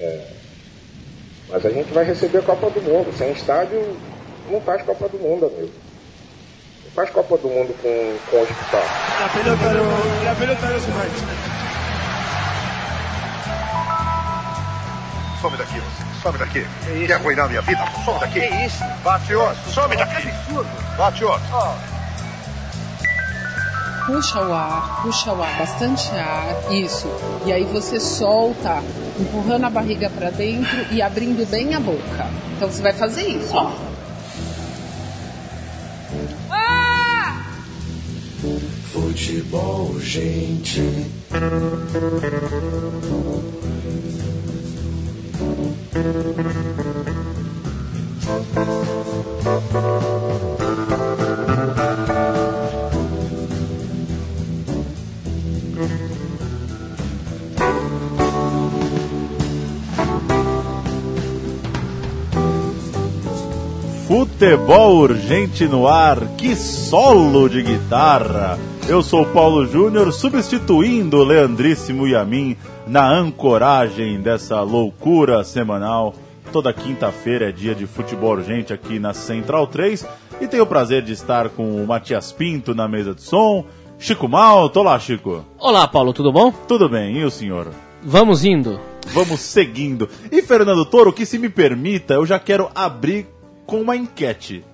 É, mas a gente vai receber a Copa do Mundo. Sem estádio, não faz Copa do Mundo, amigo. Não faz Copa do Mundo com, com hospital. La pelota no, la pelota no se mancha. Some daqui, você. Some daqui. Quer arruinar minha vida? Some daqui. Que isso? Bate outro. Some daqui. Bate outro. Puxa o ar, puxa o ar, bastante ar, isso. E aí você solta, empurrando a barriga para dentro e abrindo bem a boca. Então você vai fazer isso, ó. Futebol, gente. Futebol urgente no ar, que solo de guitarra! Eu sou o Paulo Júnior, substituindo o Leandríssimo e a mim na ancoragem dessa loucura semanal. Toda quinta-feira é dia de futebol urgente aqui na Central 3 e tenho o prazer de estar com o Matias Pinto na mesa de som. Chico Malto, olá Chico. Olá, Paulo, tudo bom? Tudo bem, e o senhor? Vamos indo. Vamos seguindo. E Fernando Toro, que se me permita, eu já quero abrir com uma enquete.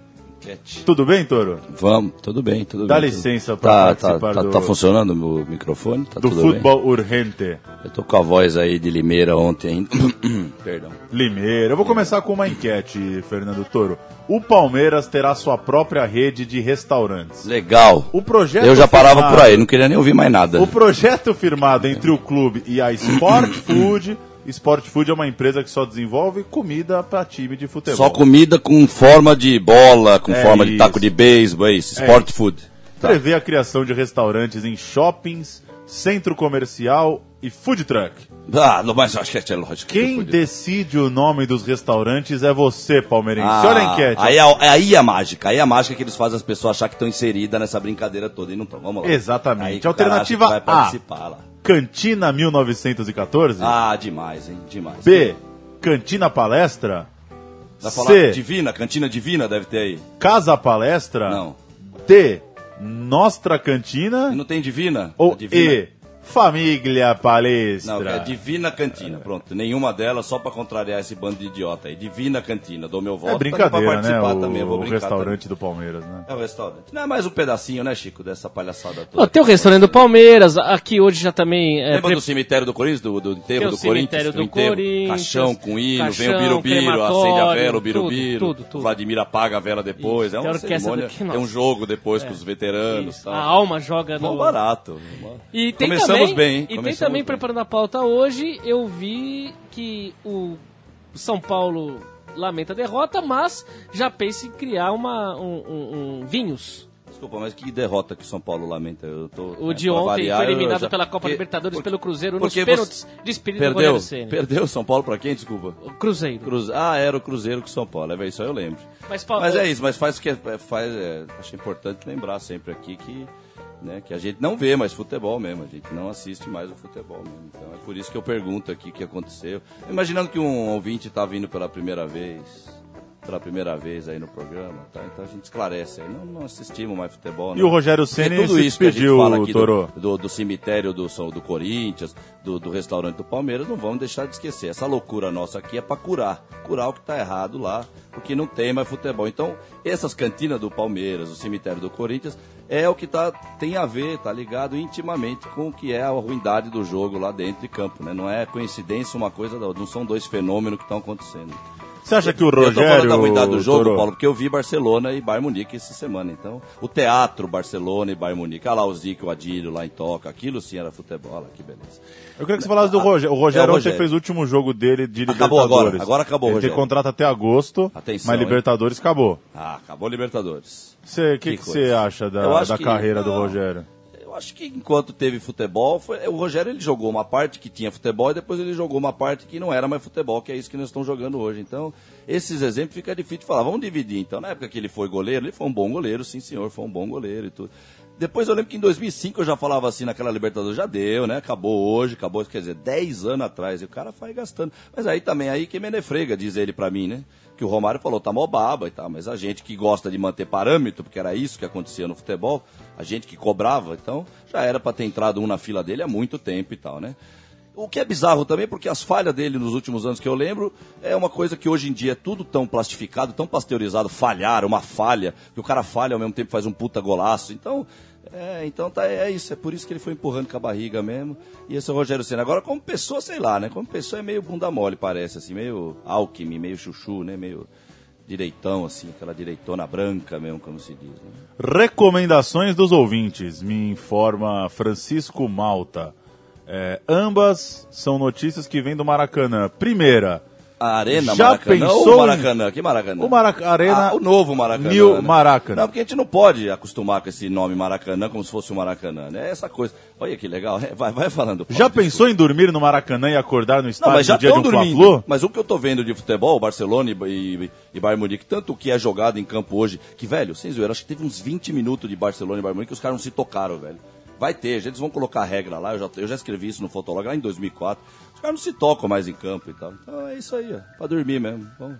Tudo bem, Toro? Vamos, tudo bem, tudo Dá bem. licença tudo... pra tá, participar tá, do- tá, tá funcionando o meu microfone? Tá Do tudo futebol urgente. bem? Eu tô com a voz aí de Limeira ontem ainda. Perdão. Limeira. Eu vou começar com uma enquete, Fernando Toro. O Palmeiras terá sua própria rede de restaurantes. Legal. O projeto Eu já parava firmado- por aí, não queria nem ouvir mais nada. O projeto firmado entre o clube e a Sport Food. Sport Food é uma empresa que só desenvolve comida para time de futebol. Só comida com forma de bola, com É forma de isso. taco de beisebol, é isso, É sport isso. food. Tá. Prevê a criação de restaurantes em shoppings, centro comercial e food truck. Ah, mas acho que é lógico. que Quem decide o nome dos restaurantes é você, palmeirense. Ah, Olha a enquete. Aí, é- aí é a mágica. Aí é a mágica que eles fazem as pessoas achar que estão inseridas nessa brincadeira toda e não estão. Vamos lá. Exatamente. Aí Alternativa que vai A. participar lá. Cantina 1914. Ah, demais, hein? Demais. B. Cantina Palestra. Vai falar C. Divina, Cantina Divina deve ter aí. Casa Palestra. Não. D. Nostra Cantina. Não tem Divina? Ou A Divina? E. Família Palestra. Não, é Divina Cantina, pronto. Nenhuma delas, só pra contrariar esse bando de idiota aí. Divina Cantina, dou meu voto. É brincadeira, também pra né? participar O, também, o restaurante do Palmeiras, né? também. É o restaurante. Não é mais um pedacinho, né, Chico, dessa palhaçada toda. Ó, tem o restaurante do Palmeiras, aqui hoje já também. É, Lembra pre- do cemitério do Corinthians, do, do tem enterro o do Corinthians? cemitério do enterro? Corinthians, Caixão com hino, vem o caixão, birubiru, acende a vela, o birubiru. tudo, tudo, tudo. Vladimir apaga a vela depois. Isso, é tem uma cerimônia, do que- é um jogo depois com os veteranos. Isso, tal. a alma joga Bom no. barato. E tem Começamos também, bem? E tem Começamos também, bem. preparando a pauta hoje, eu vi que o São Paulo lamenta a derrota, mas já pensa em criar uma, um, um- um vinhos. Desculpa, mas que derrota que o São Paulo lamenta. Eu tô, O de pra ontem variar, foi eliminado já- pela Copa porque- Libertadores porque- pelo Cruzeiro nos pênaltis você- de espírito do Perdeu, Ceni. perdeu o São Paulo pra quem, desculpa? O Cruzeiro. Cruze... Ah, era o Cruzeiro o São Paulo, é isso aí eu lembro. Mas, Paulo, Mas é isso, mas faz que é- faz, é, acho importante lembrar sempre aqui que, né, que a gente não vê mais futebol mesmo, a gente não assiste mais o futebol mesmo. Então é por isso que eu pergunto aqui o que aconteceu. Imaginando que um ouvinte está vindo pela primeira vez, pela primeira vez aí no programa, tá? Então a gente esclarece aí, não, não assistimos mais futebol. E o Rogério Porque Ceni tudo se isso aqui do- do, do cemitério do, do Corinthians, do, do restaurante do Palmeiras, não vamos deixar de esquecer. Essa loucura nossa aqui é para curar. Curar o que está errado lá, porque não tem mais futebol. Então, essas cantinas do Palmeiras, o cemitério do Corinthians, é o que tá, tem a ver, tá ligado intimamente com o que é a ruindade do jogo lá dentro de campo. Né? Não é coincidência uma coisa, não são dois fenômenos que estão acontecendo. Você acha que o Eu tô falando Rogério... da ruindade do jogo, Toro, Paulo, porque eu vi Barcelona e Bayern Munique essa semana. Então, o teatro Barcelona e Bayern Munique, olha lá o Zico, o Adílio lá em Toca, aquilo sim era futebol, olha que beleza. Eu queria que você falasse do Rogério. O Rogério É o ontem Rogério. fez o último jogo dele de Acabou Libertadores. agora, agora acabou, Ele Rogério. tem contrato até agosto, Atenção, mas hein? Libertadores acabou. Ah, acabou Libertadores. O que, Que que você acha da, da que- carreira do não. Rogério? Acho que enquanto teve futebol, foi- o Rogério ele jogou uma parte que tinha futebol e depois ele jogou uma parte que não era mais futebol, que é isso que nós estamos jogando hoje. Então, esses exemplos fica difícil de falar. Vamos dividir. Então, na época que ele foi goleiro, ele foi um bom goleiro, sim senhor, foi um bom goleiro e tudo. Depois eu lembro que em 2005 eu já falava assim naquela Libertadores, já deu, né? Acabou hoje, acabou, quer dizer, 10 anos atrás. E o cara vai gastando. Mas aí também, aí que menefrega, diz ele pra mim, né? Que o Romário falou, tá mó baba e tal. Mas a gente que gosta de manter parâmetro, porque era isso que acontecia no futebol, a gente que cobrava, então já era pra ter entrado um na fila dele há muito tempo e tal, né? O que é bizarro também, porque as falhas dele nos últimos anos que eu lembro é uma coisa que hoje em dia é tudo tão plastificado, tão pasteurizado, falhar, uma falha, que o cara falha ao mesmo tempo faz um puta golaço. Então, é, então tá, é isso, é por isso que ele foi empurrando com a barriga mesmo. E esse é o Rogério Senna. Agora, como pessoa, sei lá, né? Como pessoa é meio bunda mole, parece, assim, meio alquimia, meio chuchu, né? Meio direitão, assim, aquela direitona branca mesmo, como se diz. Né? Recomendações dos ouvintes, me informa Francisco Malta. É, ambas são notícias que vêm do Maracanã. Primeira, A Arena Já Maracanã pensou ou em- Maracanã? Que Maracanã? o Maraca Arena Ah, o novo Maracanã. New né? Maracanã. Não, porque a gente não pode acostumar com esse nome Maracanã como se fosse o Maracanã, né? É essa coisa. Olha que legal. É, Vai, vai falando. Paulo, Já desculpa. pensou em dormir no Maracanã e acordar no Não, estádio mas já no dia de um dormindo. Mas o que eu tô vendo de futebol, Barcelona e, e, e Bayern Munique, tanto o que é jogado em campo hoje, que, velho, sem zoeira, acho que teve uns 20 minutos de Barcelona e Bayern Munique que os caras não se tocaram, velho. Vai ter, eles vão colocar regra lá, eu já, eu já escrevi isso no Fotolog lá em 2004. Os caras não se tocam mais em campo e tal. Então é isso aí, ó, pra dormir mesmo. Bom,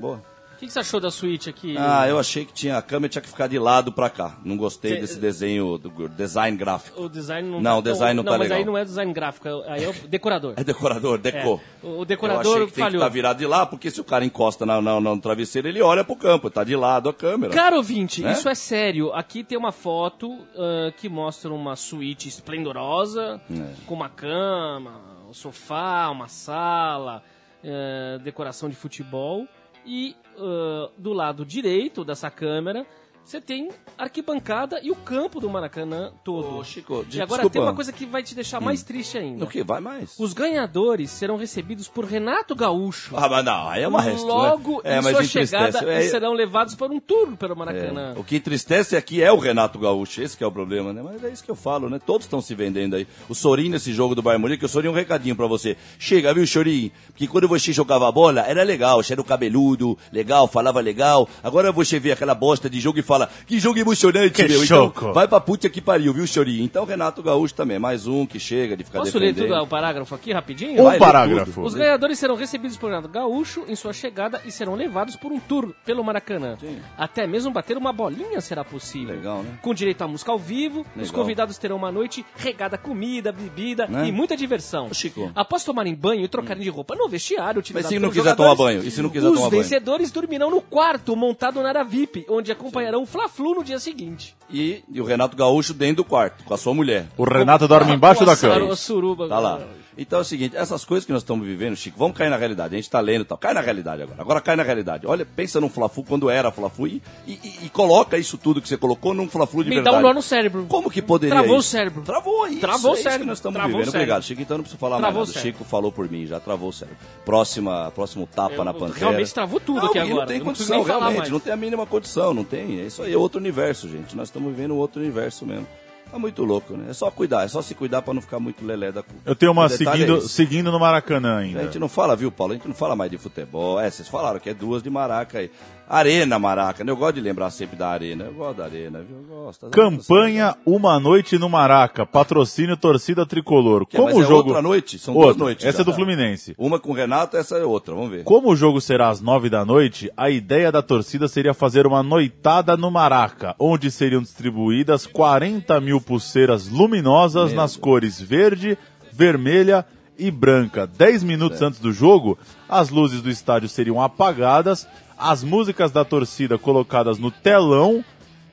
boa. O que, que você achou da suíte aqui? Ah, eu achei que tinha a câmera tinha que ficar de lado pra cá. Não gostei Cê- desse desenho, do design gráfico. O design não Não, o design não tá mas legal. aí não é design gráfico, aí é o decorador. É decorador, decor. É, o Eu decorador achei que tem que estar virado de lá, porque se o cara encosta na, na- no travesseiro, ele olha pro campo, tá de lado a câmera. Caro ouvinte, Né? isso é sério. Aqui tem uma foto ah, que mostra uma suíte esplendorosa, É. com uma cama, um sofá, uma sala, eh, decoração de futebol. E ah, do lado direito dessa câmera, você tem arquibancada e o campo do Maracanã todo. Ô, Chico, e agora desculpa. tem uma coisa que vai te deixar mais triste ainda. O que? Vai mais. Os ganhadores serão recebidos por Renato Gaúcho. Ah, mas não, aí é uma resto, Logo né? É, em sua chegada É, e serão levados para um tour pelo Maracanã. é. O que entristece aqui é o Renato Gaúcho, esse que é o problema, né? Mas é isso que eu falo, né? Todos estão se vendendo aí. O Sorin nesse jogo do Bayern Munique, o Sorin, um recadinho pra você. Chega, viu, Sorin? Porque quando você jogava bola, era legal, você era o cabeludo, legal, falava legal. Agora você vê aquela bosta de jogo e fala, que jogo emocionante, Que meu. choco. Então, vai pra puta que pariu, viu, Sorin? Então, Renato Gaúcho também, mais um que chega de ficar Posso ler defendendo. tudo o parágrafo aqui rapidinho? Um Vai ler parágrafo. Os ganhadores serão recebidos por Renato Gaúcho em sua chegada e serão levados por um tour pelo Maracanã. Sim. Até mesmo bater uma bolinha será possível. Legal, né? Com direito a música ao vivo, os Legal. convidados terão uma noite regada a comida, bebida Né? e muita diversão. Chico. Após tomarem banho e trocarem de roupa no vestiário, Mas se não quiser tomar banho? E se não quiser os tomar banho? vencedores dormirão no quarto montado na área VIP, onde acompanharão o Fla-Flu no dia seguinte. E, e o Renato Gaúcho dentro do quarto, com a sua mulher. O Renato dorme embaixo da cama. suruba. Tá lá. Então é o seguinte, essas coisas que nós estamos vivendo, Chico, vamos cair na realidade. A gente tá lendo e tal. Cai na realidade agora. Agora cai na realidade. Olha, pensa num Fla-Flu quando era Fla-Flu e, e- e- coloca isso tudo que você colocou num Fla-Flu de Me verdade. dá um nó no cérebro. Como que poderia Travou isso? o cérebro. Travou isso. Travou o é isso cérebro. que nós estamos Travou o vivendo. Obrigado, Chico. Então não preciso falar Travou mais o nada. Chico falou por mim, já travou o cérebro. Próxima, próximo tapa Eu- na pantera. realmente travou tudo não, aqui agora. Não tem não condição, realmente. Não tem a mínima condição, não tem. É isso aí, é outro universo, gente. Nós estamos vivendo outro universo mesmo. Tá muito louco, né? É só cuidar, é só se cuidar pra não ficar muito lelé da culpa. Eu tenho uma detalhe seguindo, é seguindo no Maracanã A ainda. gente não fala, viu, Paulo? A gente não fala mais de futebol. É, vocês falaram que é duas de Maraca aí. Arena Maraca, né? Eu gosto de lembrar sempre da Arena. Eu gosto da Arena, viu? Eu gosto. Campanha Uma Noite no Maraca, patrocínio torcida tricolor. Que, Como mas o é jogo. outra noite? São duas Outra. noites Essa já, é do tá? Fluminense. Uma com o Renato, essa é outra. Vamos ver. Como o jogo será às nove da noite, a ideia da torcida seria fazer uma noitada no Maraca, onde seriam distribuídas 40 mil pulseiras luminosas Meu nas cores verde, vermelha e branca. Dez minutos antes do jogo, as luzes do estádio seriam apagadas, as músicas da torcida colocadas no telão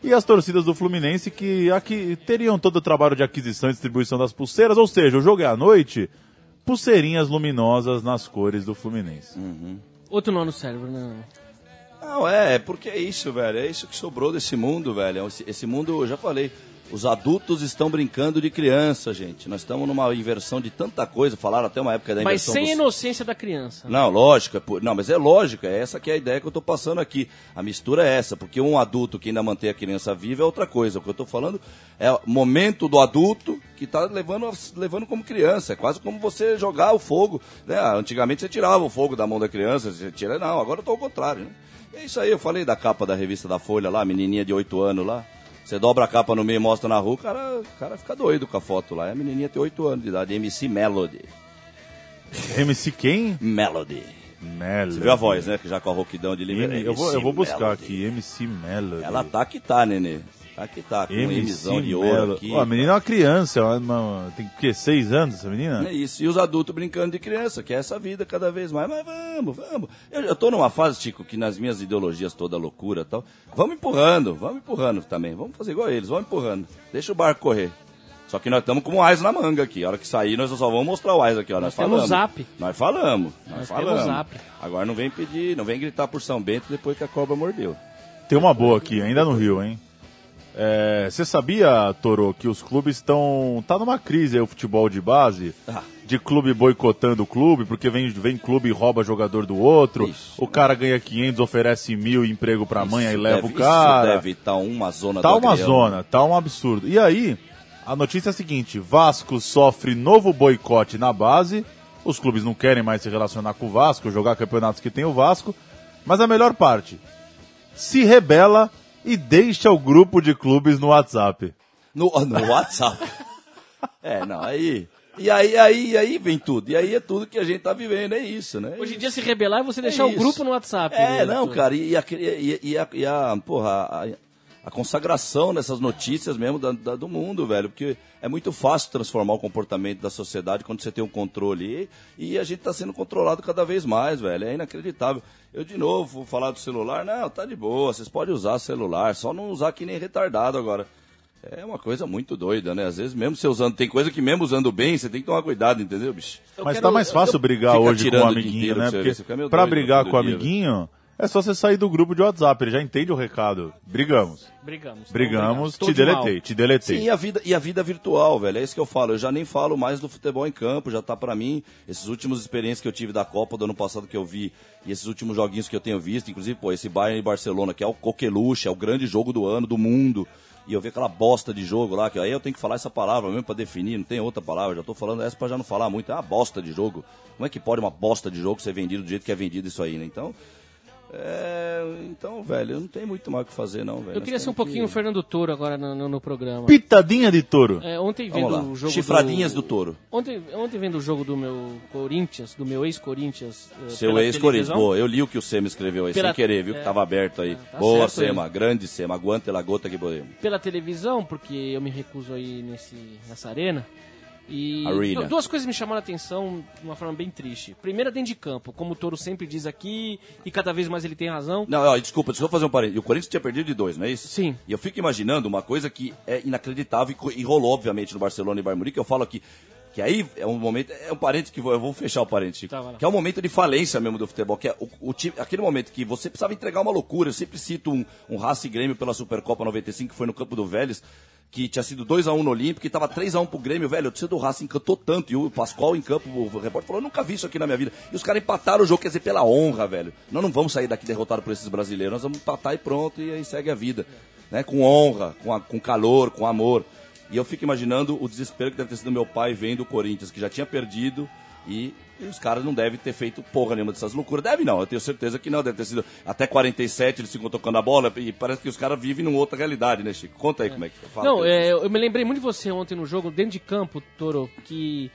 e as torcidas do Fluminense que aqui teriam todo o trabalho de aquisição e distribuição das pulseiras, ou seja, o jogo é à noite, pulseirinhas luminosas nas cores do Fluminense. Outro nó no cérebro, né? Não, é, porque é isso, velho. É isso que sobrou desse mundo, velho. Esse, esse mundo, eu já falei. Os adultos estão brincando de criança, gente. Nós estamos numa inversão de tanta coisa. Falaram até uma época da Mas inversão sem dos- inocência da criança. Não, lógico. é por- Não, mas é lógico. É essa que é a ideia que eu estou passando aqui. A mistura é essa. Porque um adulto que ainda mantém a criança viva é outra coisa. O que eu estou falando é o momento do adulto que está levando, levando como criança. É quase como você jogar o fogo. Né? Antigamente você tirava o fogo da mão da criança. Você tira... Não, agora eu estou ao contrário. Né? É isso aí. Eu falei da capa da revista da Folha lá, a menininha de 8 anos lá. Você dobra a capa no meio e mostra na rua, o cara, o cara fica doido com a foto lá. A menininha tem 8 anos de idade, MC Melody. MC quem? Melody. Melody. Você viu a voz, né? Que já com a rouquidão de. M- eu, vou, eu vou buscar Melody. aqui, MC Melody. Ela tá que tá, nenê. Tá que tá, com MC de ouro aqui. Ó, a menina é uma criança, é uma- tem o quê? Seis anos essa menina? É isso. E os adultos brincando de criança, que é essa vida cada vez mais. Mas vamos, vamos. Eu, eu tô numa fase, Chico, que nas minhas ideologias toda loucura e tal, vamos empurrando, vamos empurrando também. Vamos fazer igual eles, vamos empurrando. Deixa o barco correr. Só que nós estamos com o Ais na manga aqui. A hora que sair, nós só vamos mostrar o Ais aqui, ó. Nós, Nós temos falamos. zap. Nós falamos. Nós, Nós falamos. temos zap. Agora não vem pedir, não vem gritar por São Bento depois que a cobra mordeu. Tem uma boa aqui, ainda no Rio, hein? É, Você sabia, Toro, que os clubes estão. Tá numa crise aí o futebol de base? Ah. De clube boicotando o clube, porque vem, vem clube e rouba jogador do outro. O cara ganha 500, oferece mil emprego pra mãe, aí Isso leva o cara. Isso deve estar uma zona Tá uma agrião. zona, tá um absurdo. E aí, a notícia é a seguinte: Vasco sofre novo boicote na base. Os clubes não querem mais se relacionar com o Vasco, jogar campeonatos que tem o Vasco. Mas a melhor parte: se rebela e deixa o grupo de clubes no WhatsApp. No, no WhatsApp. é, não, aí. E aí, aí, aí vem tudo. E aí é tudo que a gente tá vivendo, é isso, né? Hoje em dia, se rebelar é você deixar o isso. grupo no WhatsApp. É, né, não, cara, e a, e, e a, e a porra, a, a consagração dessas notícias mesmo da, da- do mundo, velho, porque é muito fácil transformar o comportamento da sociedade quando você tem um controle e, e a gente tá sendo controlado cada vez mais, velho, é inacreditável. Eu, de novo, vou falar do celular, não, tá de boa, vocês podem usar celular, só não usar que nem retardado agora. É uma coisa muito doida, né? Às vezes, mesmo você usando, tem coisa que mesmo usando bem, você tem que tomar cuidado, entendeu, bicho? Eu Mas quero- tá mais fácil brigar Fica hoje com o amiguinho, né? Porque pra brigar com o amiguinho, é só você sair do grupo de WhatsApp, ele já entende o recado. Brigamos. Brigamos. Brigamos, te de mal. deletei, te deletei. Sim, e a vida, e a vida virtual, velho. É isso que eu falo. Eu já nem falo mais do futebol em campo, já tá pra mim. Esses últimos experiências que eu tive da Copa do ano passado que eu vi, e esses últimos joguinhos que eu tenho visto, inclusive, pô, esse Bayern e Barcelona, que é o coqueluche, é o grande jogo do ano, do mundo. E eu vi aquela bosta de jogo lá, que aí eu tenho que falar essa palavra mesmo pra definir, não tem outra palavra, já tô falando essa pra já não falar muito. É uma bosta de jogo. Como é que pode uma bosta de jogo ser vendido do jeito que é vendido isso aí, né? Então, é, então, velho, eu não tenho muito mais o que fazer, não, velho. Eu queria ser um pouquinho o que- Fernando Toro agora no, no- no programa. Pitadinha de touro. É, ontem Vamos vendo lá. o jogo Chifradinhas do touro. Ontem, ontem vendo o jogo do meu Corinthians, do meu ex-Corinthians. eh, Seu ex-Corinthians. Boa, eu li o que o Sema escreveu aí, Pela- sem querer, viu? Que é. tava aberto aí. tá Boa, Sema, grande Sema. Aguanta la gota que podemos. Pela televisão, porque eu me recuso aí nesse, nessa arena. E Arena. du- duas coisas me chamaram a atenção de uma forma bem triste. Primeira, dentro de campo, como o Toro sempre diz aqui, e cada vez mais ele tem razão. Não, ó, desculpa, deixa eu fazer um parênteses. O Corinthians tinha perdido de dois, não é isso? Sim. E eu fico imaginando uma coisa que é inacreditável e rolou, obviamente, no Barcelona e Bayern Munique, que eu falo aqui. Que aí é um momento, é um parênteses que eu vou, eu vou fechar o Chico, Tá, que é um momento de falência mesmo do futebol, que é o, o time, aquele momento que você precisava entregar uma loucura. Eu sempre cito um, um Racing Grêmio pela Supercopa 95, que foi no campo do Vélez, que tinha sido 2x1 no Olímpico, e tava 3x1 pro Grêmio, velho, o torcedor do Racing encantou tanto, e o Pascoal em campo, o repórter falou, eu nunca vi isso aqui na minha vida. E os caras empataram o jogo, quer dizer, pela honra, velho. Nós não vamos sair daqui derrotados por esses brasileiros, nós vamos empatar e pronto, e aí segue a vida. Né? Com honra, com, a- com calor, com amor. E eu fico imaginando o desespero que deve ter sido meu pai vendo o Corinthians, que já tinha perdido, e, e os caras não devem ter feito porra nenhuma dessas loucuras. Deve não, eu tenho certeza que não. Deve ter sido até 47, eles ficam tocando a bola, e parece que os caras vivem numa outra realidade, né, Chico? Conta aí como é que fala. Não, é, eu me lembrei muito de você ontem no jogo, dentro de campo, Toro, que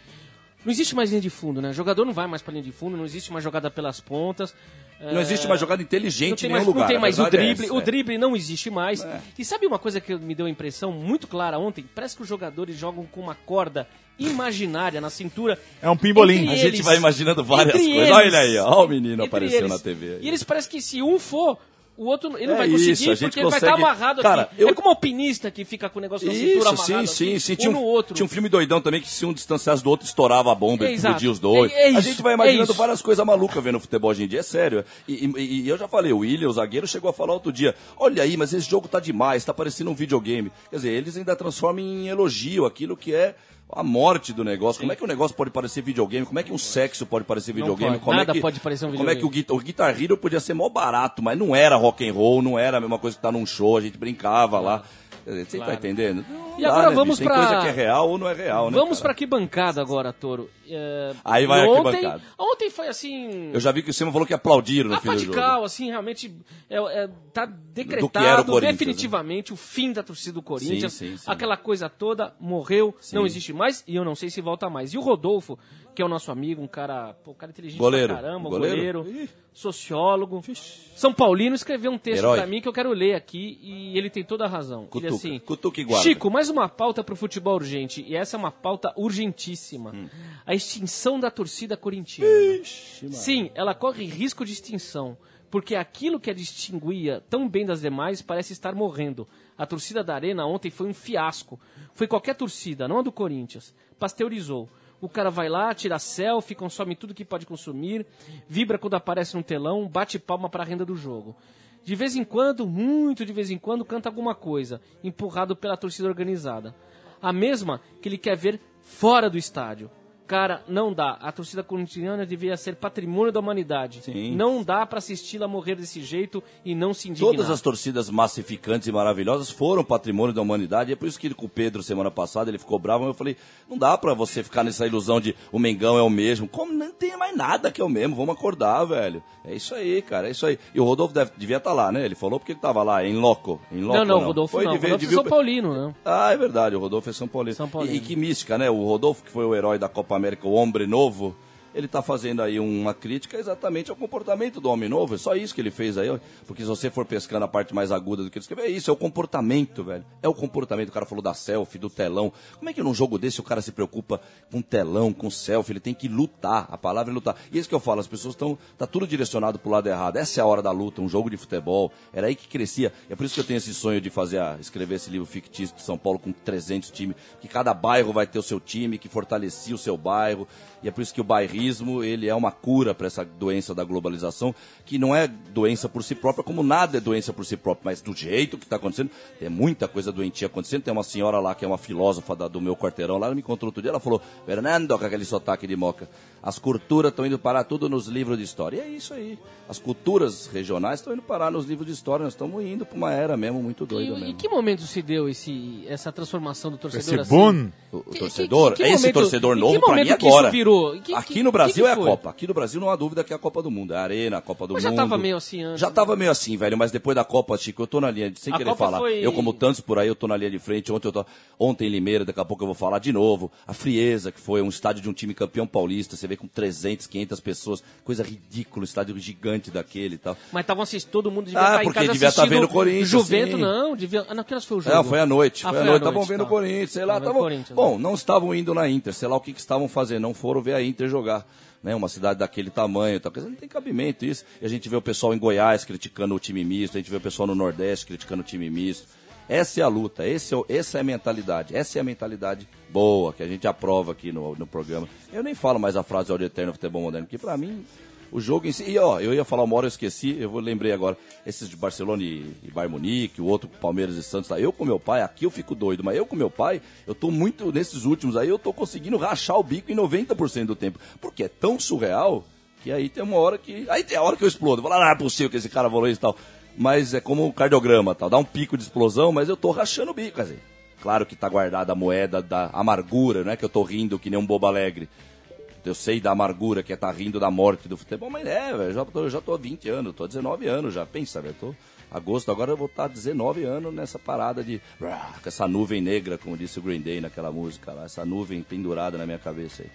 não existe mais linha de fundo, né? O jogador não vai mais pra linha de fundo, não existe mais jogada pelas pontas. Não existe mais jogada inteligente não tem em mais, nenhum lugar. Não tem mais o é drible, essa, o é. drible não existe mais. É. E sabe uma coisa que me deu a impressão muito clara ontem? Parece que os jogadores jogam com uma corda imaginária na cintura. É um pimbolim. A gente eles- vai imaginando várias coisas. eles- Olha ele aí, ó, ó o menino apareceu eles. na TV. E eles parecem que se um for, o outro ele não É vai conseguir a porque ele vai estar consegue- amarrado Cara, aqui. eu- É como alpinista que fica com o negócio na cintura amarrado sim, sim, sim. um Tinha no um, outro. tinha um filme doidão também que se um distanciasse do outro, estourava a bomba É, e explodia os dois. É- é a isso, gente vai é imaginando isso. várias coisas malucas vendo futebol hoje em dia, é sério. E, e- e eu já falei, o William, o zagueiro, chegou a falar outro dia, olha aí, mas esse jogo tá demais, tá parecendo um videogame. Quer dizer, eles ainda transformam em elogio aquilo que é a morte do negócio. Como é que um negócio pode parecer videogame? Como é que um sexo pode parecer videogame? pode. Como Nada é que, pode parecer um Como é que o videogame. Guitar, o Guitar Hero podia ser mó barato, mas não era rock and roll, não era a mesma coisa que tá num show, a gente brincava lá. Você Claro. tá entendendo? E dá, agora né, vamos Tem coisa que é real ou não é real, né? Vamos cara? pra arquibancada agora, Toro. É, Aí vai a ontem, arquibancada. Ontem foi assim. Eu já vi que o Simon falou que aplaudiram no fim do jogo. Assim, realmente é, é, tá que o decretado né? definitivamente o fim da torcida do Corinthians. Sim, sim, sim. Aquela coisa toda morreu, não existe mais e eu não sei se volta mais. E o Rodolfo, que é o nosso amigo, um cara, pô, um cara inteligente Goleiro. pra caramba, Goleiro? goleiro, sociólogo, São Paulino, escreveu um texto pra mim que eu quero ler aqui e ele tem toda a razão. Ele Cutuca, assim, cutuca e guarda. Chico, mais uma pauta pro futebol urgente e essa é uma pauta urgentíssima. Hum. A extinção da torcida corintiana. Sim, ela corre risco de extinção, porque aquilo que a distinguia tão bem das demais parece estar morrendo. A torcida da Arena ontem foi um fiasco. Foi qualquer torcida, não a do Corinthians. Pasteurizou. O cara vai lá, tira selfie, consome tudo que pode consumir, vibra quando aparece no telão, bate palma para a renda do jogo. De vez em quando, muito de vez em quando, canta alguma coisa, empurrado pela torcida organizada. A mesma que ele quer ver fora do estádio. Cara, não dá. A torcida corintiana devia ser patrimônio da humanidade. Sim. Não dá pra assisti-la morrer desse jeito e não se indignar. Todas as torcidas massificantes e maravilhosas foram patrimônio da humanidade. É por isso que com o Pedro, semana passada, ele ficou bravo. Eu falei, não dá pra você ficar nessa ilusão de o Mengão é o mesmo. Como não tem mais nada que é o mesmo? Vamos acordar, velho. É isso aí, cara, é isso aí. E o Rodolfo deve- devia estar lá, né? Ele falou porque ele tava lá, em loco. Em loco Não, não, Rodolfo Foi não. Rodolfo é São Paulino, né? Ah, é verdade, o Rodolfo é São Paulino. São Paulino. E, e que mística, né? O Rodolfo, que foi o herói da Copa América, o homem novo, ele tá fazendo aí uma crítica exatamente ao comportamento do homem novo. É só isso que ele fez aí, porque se você for pescando a parte mais aguda do que ele escreveu, é isso, é o comportamento, velho. É o comportamento. O cara falou da selfie, do telão. Como é que num jogo desse o cara se preocupa com telão, com selfie? Ele tem que lutar. A palavra é lutar. E é isso que eu falo, as pessoas estão. Tá tudo direcionado pro lado errado. Essa é a hora da luta, um jogo de futebol. Era aí que crescia. É por isso que eu tenho esse sonho de fazer, a- escrever esse livro fictício de São Paulo com 300 times. Que cada bairro vai ter o seu time, que fortalecia o seu bairro. E é por isso que o bairrismo, ele é uma cura para essa doença da globalização, que não é doença por si própria, como nada é doença por si própria, mas do jeito que está acontecendo, tem muita coisa doentia acontecendo. Tem uma senhora lá que é uma filósofa da- do meu quarteirão lá, ela me encontrou outro dia, ela falou, Fernando, com aquele sotaque de moca, as culturas estão indo parar tudo nos livros de história. E é isso aí. As culturas regionais estão indo parar nos livros de história, nós estamos indo para uma era mesmo muito doida E, mesmo. em que momento se deu esse, essa transformação do torcedor Esse assim? boom. O, o Que- torcedor, que- que esse momento- torcedor novo que pra mim que agora. isso virou? Que- aqui que- no Brasil que que é a? Copa. Aqui no Brasil não há dúvida que é a Copa do Mundo. É a Arena, a Copa do Mas já Mundo. tava meio assim antes, Já né? tava meio assim, velho. Mas depois da Copa, Chico, eu tô na linha, de, sem A querer Copa falar. foi- Eu, como tantos por aí, eu tô na linha de frente. Ontem, eu tô, ontem em Limeira, daqui a pouco eu vou falar de novo. A Frieza, que foi um estádio de um time campeão paulista. Você vê com 300, 500 pessoas. Coisa ridícula, estádio gigante daquele e tal. Mas estavam assistindo, todo mundo devia Ah, estar em porque devia estar assistindo vendo o Corinthians, Juventus, sim. não, devia... Ah, não, que horas foi o jogo? Não, foi à noite. Ah, foi à noite. Estavam vendo o tá. Corinthians, sei lá. Tava Tavam... Bom, né? não estavam indo na Inter, sei lá o que, que estavam fazendo. Não foram ver a Inter jogar. Né, uma cidade daquele tamanho, tal. Não tem cabimento isso. E a gente vê o pessoal em Goiás criticando o time misto, a gente vê o pessoal no Nordeste criticando o time misto. Essa é a luta, esse é essa é a mentalidade, essa é a mentalidade boa que a gente aprova aqui no, no programa. Eu nem falo mais a frase ao eterno futebol moderno, porque pra mim o jogo em si. E ó, eu ia falar uma hora, eu esqueci, eu vou lembrei agora. Esses de Barcelona e, e Bayern Munique, o outro Palmeiras e Santos. Tá? Eu com meu pai, aqui eu fico doido, mas eu com meu pai, eu tô muito, nesses últimos aí, eu tô conseguindo rachar o bico em 90% do tempo. Porque é tão surreal que aí tem uma hora que. Aí tem a hora que eu explodo. Falo, ah, não é possível que esse cara falou isso e tal. Mas é como um cardiograma, tal. Dá um pico de explosão, mas eu tô rachando o bico, dizer. Claro que tá guardada a moeda da amargura, não é que eu tô rindo que nem um bobo alegre. Eu sei da amargura que é tá rindo da morte do futebol, mas é, velho, já tô, já tô há 20 anos, tô há 19 anos já. Pensa, velho, tô agosto, agora eu vou estar 19 anos nessa parada de com essa nuvem negra, como disse o Green Day naquela música lá, essa nuvem pendurada na minha cabeça aí.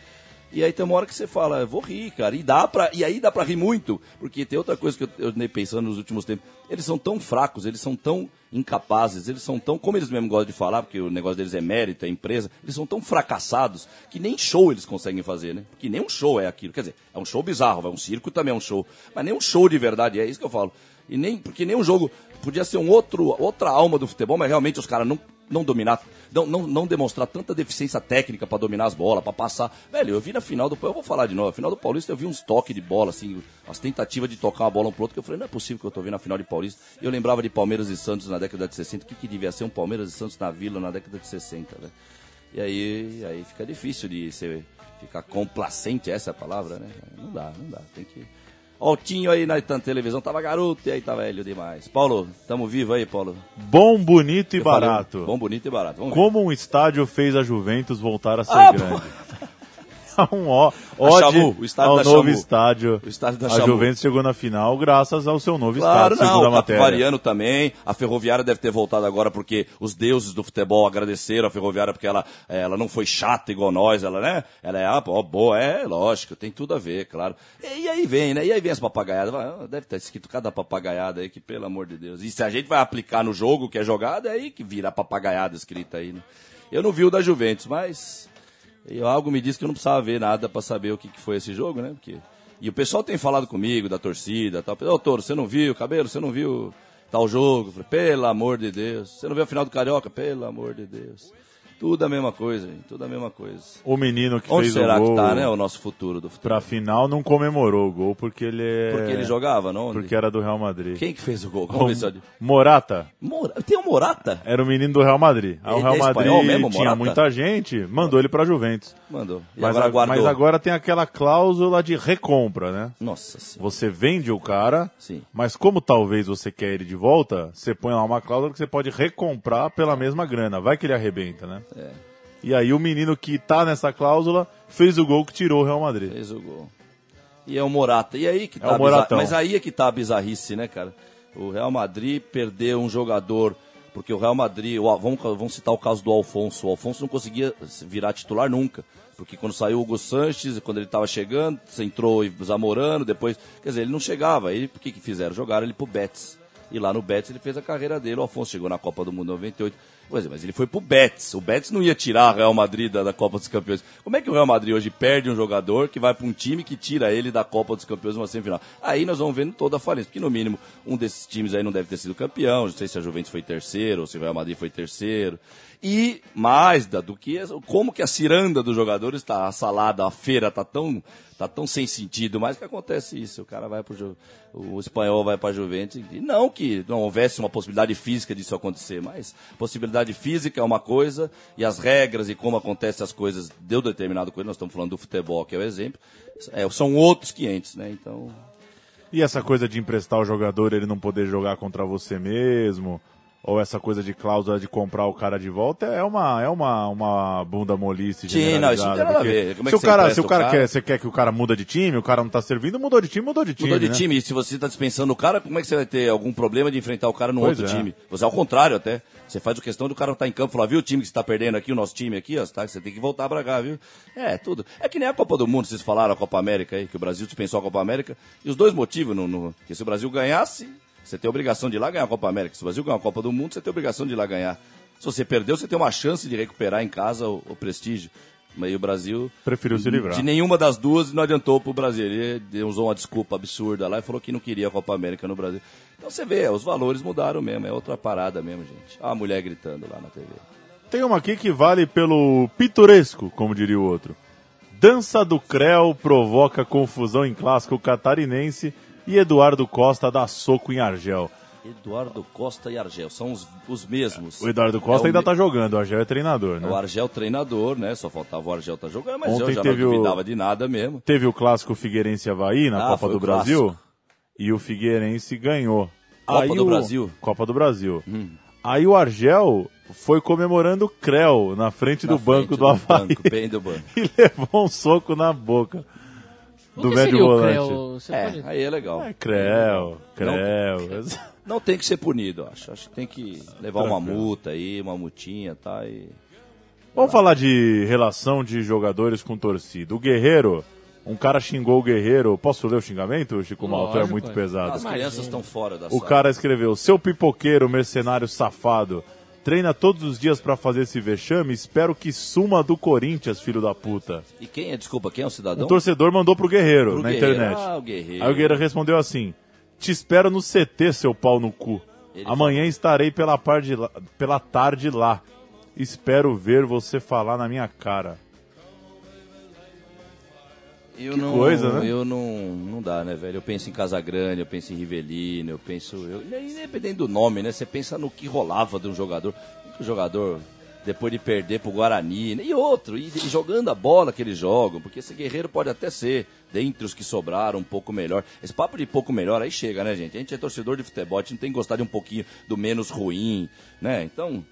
E aí tem uma hora que você fala, vou rir, cara. E dá pra, e aí dá pra rir muito, porque tem outra coisa que eu, andei pensando nos últimos tempos. Eles são tão fracos, eles são tão incapazes, eles são tão, como eles mesmos gostam de falar, porque o negócio deles é mérito, é empresa, eles são tão fracassados que nem show eles conseguem fazer, né? Porque nem um show é aquilo. Quer dizer, é um show bizarro, vai um circo também é um show, mas nem um show de verdade, é isso que eu falo. E nem, porque nem um jogo podia ser um outro, outra alma do futebol, mas realmente os caras não não dominar, não, não, não demonstrar tanta deficiência técnica pra dominar as bolas, pra passar. Velho, eu vi na final do. Eu vou falar de novo. Na final do Paulista eu vi uns toques de bola, assim, as tentativas de tocar uma bola um pro outro, que eu falei, não é possível que eu tô vendo a final de Paulista. Eu lembrava de Palmeiras e Santos na década de 60. O que, que devia ser um Palmeiras e Santos na vila na década de 60, né? E aí, aí fica difícil de ser, ficar complacente, essa é a palavra, né? Não dá, não dá. Tem que. Ó, o Tinho aí na televisão tava garoto e aí tá velho demais. Paulo, tamo vivo aí, Paulo. Bom, bonito e Eu falei, barato. Bom, bonito e barato. Vamos ver. Como um estádio fez a Juventus voltar a ser Ah, grande. um ó, A Xamu, o estádio ao da novo Xamu. estádio. O estádio da a Xamu. Juventus chegou na final graças ao seu novo Claro, estádio, segundo não, a o matéria. Capivariano também, a Ferroviária deve ter voltado agora porque os deuses do futebol agradeceram a Ferroviária porque ela, eh, ela não foi chata igual nós, ela, né? Ela é, ah, boa, é, lógico, tem tudo a ver, claro. E, e aí vem, né? E aí vem as papagaiadas, ah, deve estar escrito cada papagaiada aí que, pelo amor de Deus. E se a gente vai aplicar no jogo que é jogado, é aí que vira a papagaiada escrita aí, né? Eu não vi o da Juventus, mas eu, algo me disse que eu não precisava ver nada pra saber o que, que foi esse jogo, né? Porque... E o pessoal tem falado comigo, da torcida, tal. Ô, Toro, você não viu, cabelo, você não viu tal jogo? Falei, pelo amor de Deus. Você não viu a final do Carioca? Pelo amor de Deus. Tudo a mesma coisa, gente. Tudo a mesma coisa. O menino que Onde fez será o gol que tá, né, o nosso futuro do futebol? pra final não comemorou o gol porque ele é... Porque ele jogava, não? Porque era do Real Madrid. Quem que fez o gol? Vamos ver se eu... Morata. Mora... Tem o Morata? Era o menino do Real Madrid. Aí o Ele Real é Madrid mesmo, tinha Morata? muita gente, mandou ele pra Juventus. Mandou. E Mas agora a- mas agora tem aquela cláusula de recompra, né? Nossa senhora. Você vende o cara, Sim. mas como talvez você quer ele de volta, você põe lá uma cláusula que você pode recomprar pela mesma grana. Vai que ele arrebenta, né? É. E aí o menino que tá nessa cláusula fez o gol que tirou o Real Madrid. Fez o gol. E é o Morata. E aí que É tá o a bizar-. Mas aí é que tá a bizarrice, né, cara? O Real Madrid perdeu um jogador. Porque o Real Madrid. o vamos, vamos citar o caso do Alfonso. O Alfonso não conseguia se virar titular nunca. Porque quando saiu o Hugo Sanches, quando ele estava chegando, você entrou o Zamorano, depois. Quer dizer, ele não chegava. Aí o que, que fizeram? Jogaram ele pro Betis. E lá no Betis ele fez a carreira dele. O Alfonso chegou na Copa do Mundo em 98. Pois é, mas ele foi pro Betis. O Betis não ia tirar o Real Madrid da, da Copa dos Campeões. Como é que o Real Madrid hoje perde um jogador que vai para um time que tira ele da Copa dos Campeões numa semifinal? Aí nós vamos vendo toda a falência. Porque no mínimo um desses times aí não deve ter sido campeão. Não sei se a Juventus foi terceiro ou se o Real Madrid foi terceiro. E mais da- do que como que a ciranda dos jogadores está a salada, a feira tá tão tá tão sem sentido, mas que acontece isso, o cara vai pro o espanhol vai para Juventus e não que não houvesse uma possibilidade física disso acontecer, mas possibilidade física é uma coisa e as regras e como acontecem as coisas deu determinado coisa, nós estamos falando do futebol, que é o exemplo, é, são outros 500, né? Então, E essa coisa de emprestar o jogador ele não poder jogar contra você mesmo, ou essa coisa de cláusula de comprar o cara de volta, é uma, é uma, uma bunda molice Sim, não, isso não tem nada a ver. Como é se que o cara, se o o cara, cara? quer, você quer que o cara muda de time, o cara não tá servindo, mudou de time, mudou de time. Mudou de né? time, e se você está dispensando o cara, como é que você vai ter algum problema de enfrentar o cara no Pois outro é. time? Você ao contrário até. Você faz a questão do cara estar em campo e falar, viu o time que você está perdendo aqui, o nosso time aqui, ó, tá, você tem que voltar pra cá, viu? É, tudo. É que nem a Copa do Mundo, vocês falaram a Copa América aí, que o Brasil dispensou a Copa América. E os dois motivos, no, no, que se o Brasil ganhasse, você tem a obrigação de ir lá ganhar a Copa América. Se o Brasil ganhar a Copa do Mundo, você tem a obrigação de ir lá ganhar. Se você perdeu, você tem uma chance de recuperar em casa o, o prestígio. Mas aí o Brasil Preferiu se livrar. de nenhuma das duas não adiantou pro Brasil. Ele usou uma desculpa absurda lá e falou que não queria a Copa América no Brasil. Então você vê, os valores mudaram mesmo, é outra parada mesmo, gente. Olha a mulher gritando lá na TV. Tem uma aqui que vale pelo pitoresco, como diria o outro. Dança do Creu provoca confusão em clássico catarinense e Eduardo Costa dá soco em Argel. Eduardo Costa e Argel, são os, os mesmos. O Eduardo Costa É o ainda me- tá jogando, o Argel é treinador, né? O Argel treinador, né? Só faltava o Argel tá jogando, mas eu Ontem já teve não o- duvidava de nada mesmo. Teve o clássico Figueirense Havaí na Ah, Copa do o Brasil clássico. e o Figueirense ganhou. Copa Aí do o- Brasil? Hum. Copa do Brasil. Aí o Argel foi comemorando o Creu na frente Na do banco frente do Havaí banco, bem do banco. e levou um soco na boca O do que médio seria o volante. Creu? Você É, pode- aí é legal. É, Creu, Creu. Não tem que ser punido, eu acho. Acho que tem que levar uma multa aí, uma multinha, tá? E... Vamos falar de relação de jogadores com torcida. O Guerreiro, um cara xingou o Guerreiro. Posso ler o xingamento, Chico Malto? É muito é. pesado. As crianças estão fora da O sala. cara escreveu: Seu pipoqueiro, mercenário safado, treina todos os dias pra fazer esse vexame. Espero que suma do Corinthians, filho da puta. E quem é, desculpa, quem é o cidadão? Um torcedor mandou pro Guerreiro Pro na Guerreiro. internet. Ah, o Guerreiro. Aí o Guerreiro respondeu assim: Te espero no CT, seu pau no cu. Ele Amanhã estarei pela, par de lá- pela tarde lá. Espero ver você falar na minha cara. Eu Que não, coisa, né? Eu não, não dá, né, velho? Eu penso em Casagrande, eu penso em Rivelino, eu penso... Eu, independente do nome, né? Você pensa no que rolava de um jogador. O jogador depois de perder pro Guarani, né? e outro, e, e jogando a bola que eles jogam, porque esse Guerreiro pode até ser, dentre os que sobraram, um pouco melhor. Esse papo de pouco melhor aí chega, né, gente? A gente é torcedor de futebol, a gente não tem que gostar de um pouquinho do menos ruim, né? Então,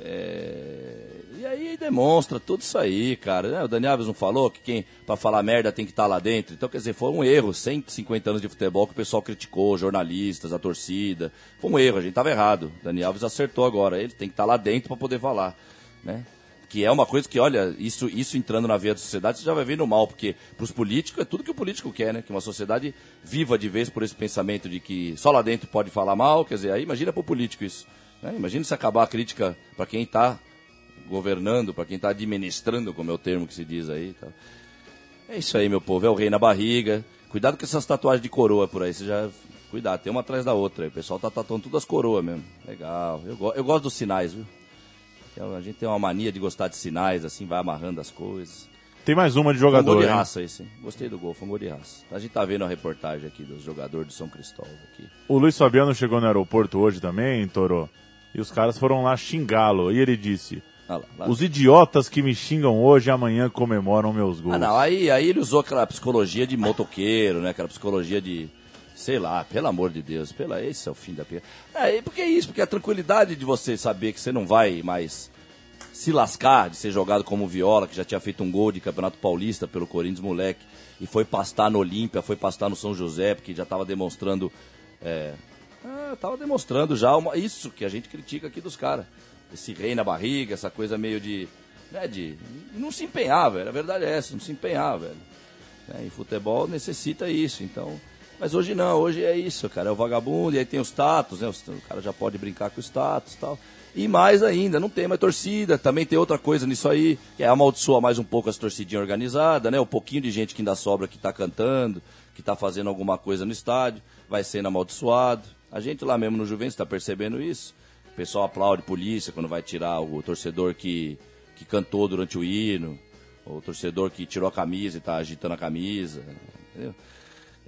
é... E aí demonstra tudo isso aí, cara. né? O Dani Alves não falou que quem pra falar merda tem que estar lá dentro. Então, quer dizer, foi um erro. 150 anos de futebol que o pessoal criticou, jornalistas, a torcida. Foi um erro, a gente tava errado. O Dani Alves acertou agora. Ele tem que estar lá dentro pra poder falar, né? Que é uma coisa que, olha, isso, isso entrando na veia da sociedade, você já vai vendo mal, porque pros políticos é tudo que o político quer, né? Que uma sociedade viva de vez por esse pensamento de que só lá dentro pode falar mal, quer dizer, aí imagina pro político isso. Né? Imagina se acabar a crítica para quem está governando, para quem está administrando, como é o termo que se diz aí. Tá. É isso aí, meu povo. É o rei na barriga. Cuidado com essas tatuagens de coroa por aí. Você já. Cuidado, tem uma atrás da outra. aí. O pessoal tá tatuando todas as coroas mesmo. Legal. Eu, go- eu gosto dos sinais, viu? A gente tem uma mania de gostar de sinais, assim, vai amarrando as coisas. Tem mais uma de Foi um gol jogador, de hein? raça esse. hein? Gostei do gol, foi um gol de raça. A gente tá vendo a reportagem aqui dos jogadores do São Cristóvão aqui. O Luiz Fabiano chegou no aeroporto hoje também, Toro. E os caras foram lá xingá-lo. E ele disse: Olha lá, lá. Os idiotas que me xingam hoje amanhã comemoram meus gols. Ah, não, aí, aí ele usou aquela psicologia de motoqueiro, né? Aquela psicologia de. Sei lá, pelo amor de Deus, pela, esse é o fim da pia. É, e por que isso? Porque a tranquilidade de você saber que você não vai mais se lascar de ser jogado como viola, que já tinha feito um gol de Campeonato Paulista pelo Corinthians, moleque, e foi pastar no Olímpia, foi pastar no São José, porque já estava demonstrando. É, ah, tava demonstrando já uma- isso que a gente critica aqui dos caras. Esse rei na barriga, essa coisa meio de. Né, de não se empenhar, velho. A verdade é essa, não se empenhar, velho. Né, E futebol necessita isso, então. Mas hoje não, hoje é isso, cara. É o vagabundo, e aí tem os status, né? O cara já pode brincar com o status e tal. E mais ainda, não tem mais torcida. Também tem outra coisa nisso aí, que é amaldiçoa mais um pouco as torcidinhas organizadas, né? O pouquinho de gente que ainda sobra que tá cantando, que tá fazendo alguma coisa no estádio, vai sendo amaldiçoado. A gente lá mesmo no Juventus tá percebendo isso. O pessoal aplaude polícia quando vai tirar o torcedor que, que cantou durante o hino, ou o torcedor que tirou a camisa e tá agitando a camisa, entendeu?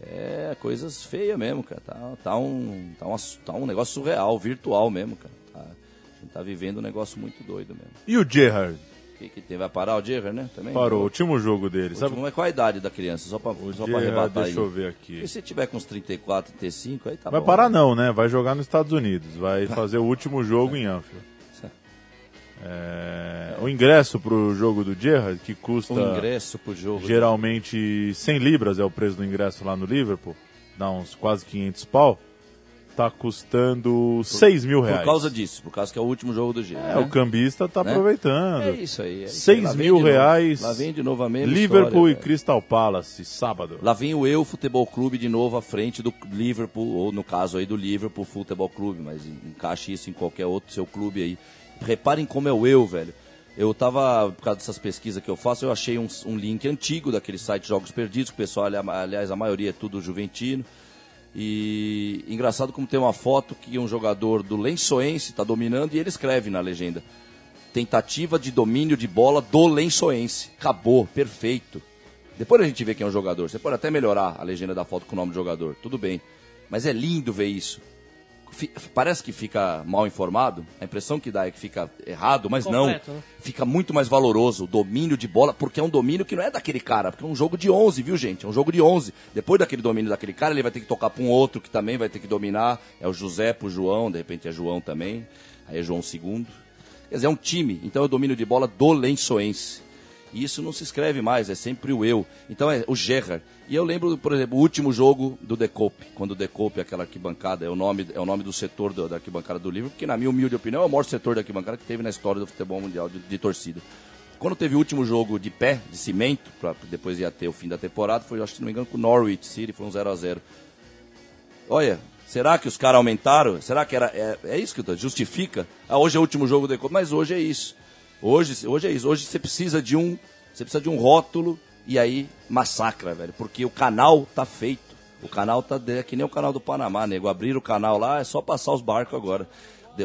É coisas feias mesmo, cara. Tá, tá, um, tá, uma- tá um negócio surreal, virtual mesmo, cara. Tá, a gente tá vivendo um negócio muito doido mesmo. E o Gerrard? O que, que tem? Vai parar o Gerrard, né? Também? Parou, o último jogo dele. Sabe? Último, mas qual a idade da criança? Só pra, O só pra arrebatar deixa aí. eu ver aqui. Porque se tiver com uns 34, 35, aí tá Vai bom. parar não, né? Vai jogar nos Estados Unidos. Vai fazer o último jogo em Anfield. É, o ingresso pro jogo do Gerrard, que custa O ingresso pro jogo. geralmente 100 libras é o preço do ingresso lá no Liverpool, dá uns quase 500 pau, tá custando 6 mil reais. Por causa disso, por causa que é o último jogo do Gerrard. É, né? o cambista tá Né? aproveitando. É isso aí. É isso 6 aí. Lá vem mil de novo. reais. Lá vem de novo a mesma Liverpool história, e. Crystal Palace, sábado. Lá vem o Eu Futebol Clube de novo à frente do Liverpool, ou no caso aí do Liverpool Futebol Clube, mas en- encaixe isso em qualquer outro seu clube aí. Reparem como é o eu, velho. Eu tava, por causa dessas pesquisas que eu faço, eu achei um, um link antigo daquele site Jogos Perdidos, que o pessoal, ali- aliás, a maioria é tudo juventino. E engraçado como tem uma foto que um jogador do Lençoense está dominando e ele escreve na legenda. Tentativa de domínio de bola do Lençoense. Acabou, perfeito. Depois a gente vê quem é o jogador. Você pode até melhorar a legenda da foto com o nome do jogador. Tudo bem. Mas é lindo ver isso. Parece que fica mal informado. A impressão que dá é que fica errado, mas Completo, não. né? Fica muito mais valoroso o domínio de bola, porque é um domínio que não é daquele cara, porque é um jogo de 11, viu, gente? É um jogo de 11. Depois daquele domínio daquele cara, ele vai ter que tocar para um outro que também vai ter que dominar. É o José pro João, de repente é João também. Aí é João II. Quer dizer, é um time. Então é o domínio de bola do Lençoense. E isso não se escreve mais, é sempre o eu. Então é o Gerrard. E eu lembro, por exemplo, o último jogo do Decope, quando o Decope, aquela arquibancada, é o nome, é o nome do setor do- da arquibancada do livro, que na minha humilde opinião é o maior setor da arquibancada que teve na história do futebol mundial de, de torcida. Quando teve o último jogo de pé, de cimento, pra, depois ia ter o fim da temporada, foi, acho que não me engano, com o Norwich City, foi um 0 a 0 Olha, será que os caras aumentaram? Será que era. É, é isso que eu tô, justifica? Ah, hoje é o último jogo do Decope, mas hoje é isso. Hoje, hoje é isso. Hoje você precisa de um. Você precisa de um rótulo e aí massacra, velho. Porque o canal tá feito. O canal tá é que nem o canal do Panamá, nego. Abrir o canal lá é só passar os barcos agora.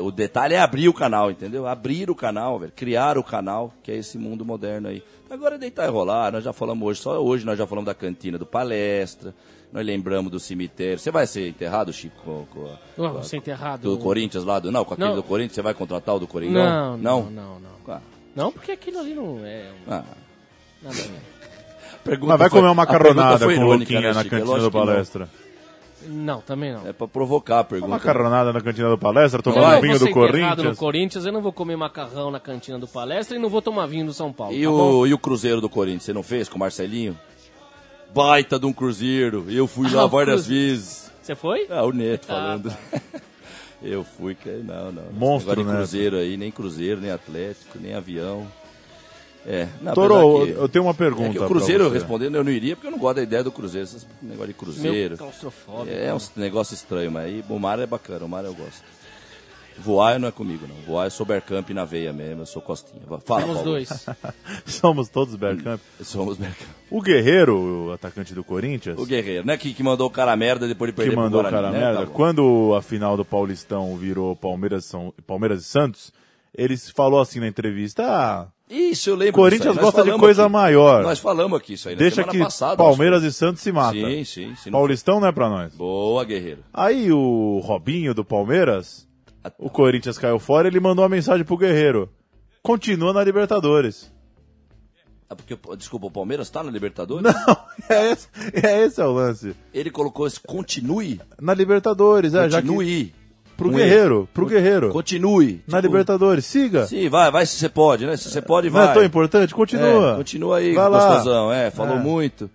O detalhe é abrir o canal, entendeu? Abrir o canal, velho. Criar o canal, que é esse mundo moderno aí. Agora é deitar e rolar. Nós já falamos hoje, só hoje nós já falamos da cantina do palestra. Nós lembramos do cemitério. Você vai ser enterrado, Chico, com, com a- Oh, você enterrado. do Corinthians lá? Do, não, com aquele Não. do Corinthians. Você vai contratar o do Coringão? Não, não, não, não. Ah, Não, porque aquilo ali não é. um- ah. Nada. Pergunta Mas vai foi- comer uma macarronada foi com o Luquinha né, na? É cantina do não. palestra. Não, também não. É pra provocar a pergunta. Uma macarronada na cantina do palestra, tomar não um vou vinho ser do enterrado no Corinthians. Corinthians, eu não vou comer macarrão na cantina do palestra e não vou tomar vinho do São Paulo. E tá bom? o, e o Cruzeiro do Corinthians, você não fez com o Marcelinho? Baita de um Cruzeiro. Eu fui Ah, lá várias Cruzeiro. vezes. Você foi? Ah, o Neto Ah, falando. Eu fui, que não, não. Monstro, negócio de né? Cruzeiro aí, nem Cruzeiro, nem Atlético, nem avião. É, não, Toro, apesar que- eu tenho uma é pergunta. que o Cruzeiro, respondendo, eu não iria porque eu não gosto da ideia do Cruzeiro. Esse negócio de Cruzeiro. Meu claustrofóbico. É um negócio estranho, mas aí, o mar é bacana, o mar eu gosto. Voar não é comigo, não. Voar é Sobercamp na veia mesmo, eu sou costinha. Fala, Somos Paulo. dois. Somos todos Bergkamp. Somos Bergkamp. O Guerreiro, o atacante do Corinthians, O Guerreiro, né? Que, que mandou o cara merda depois de perder que mandou o cara né? merda, Tá quando a final do Paulistão virou Palmeiras, São, Palmeiras e Santos, ele falou assim na entrevista, ah, Isso, eu lembro Corinthians gosta de coisa aqui. maior. Nós falamos aqui isso aí na deixa semana que passada. Palmeiras e Santos se matam. Sim, sim. sim não- Paulistão não é pra nós. Boa, Guerreiro. Aí o Robinho do Palmeiras, o Corinthians caiu fora, ele mandou uma mensagem pro Guerreiro. Continua na Libertadores. Ah, porque, desculpa, o Palmeiras tá na Libertadores? Não, é esse, é esse é o lance. Ele colocou esse continue. Na Libertadores, é, já que, Continue. pro Com Guerreiro, pro Guerreiro. Continue. Na Tipo, Libertadores, siga. Sim, vai, vai se você pode, né? Se você pode, Não vai. é tão importante? Continua. É, continua aí, Vai lá. gostosão. É, falou É. muito.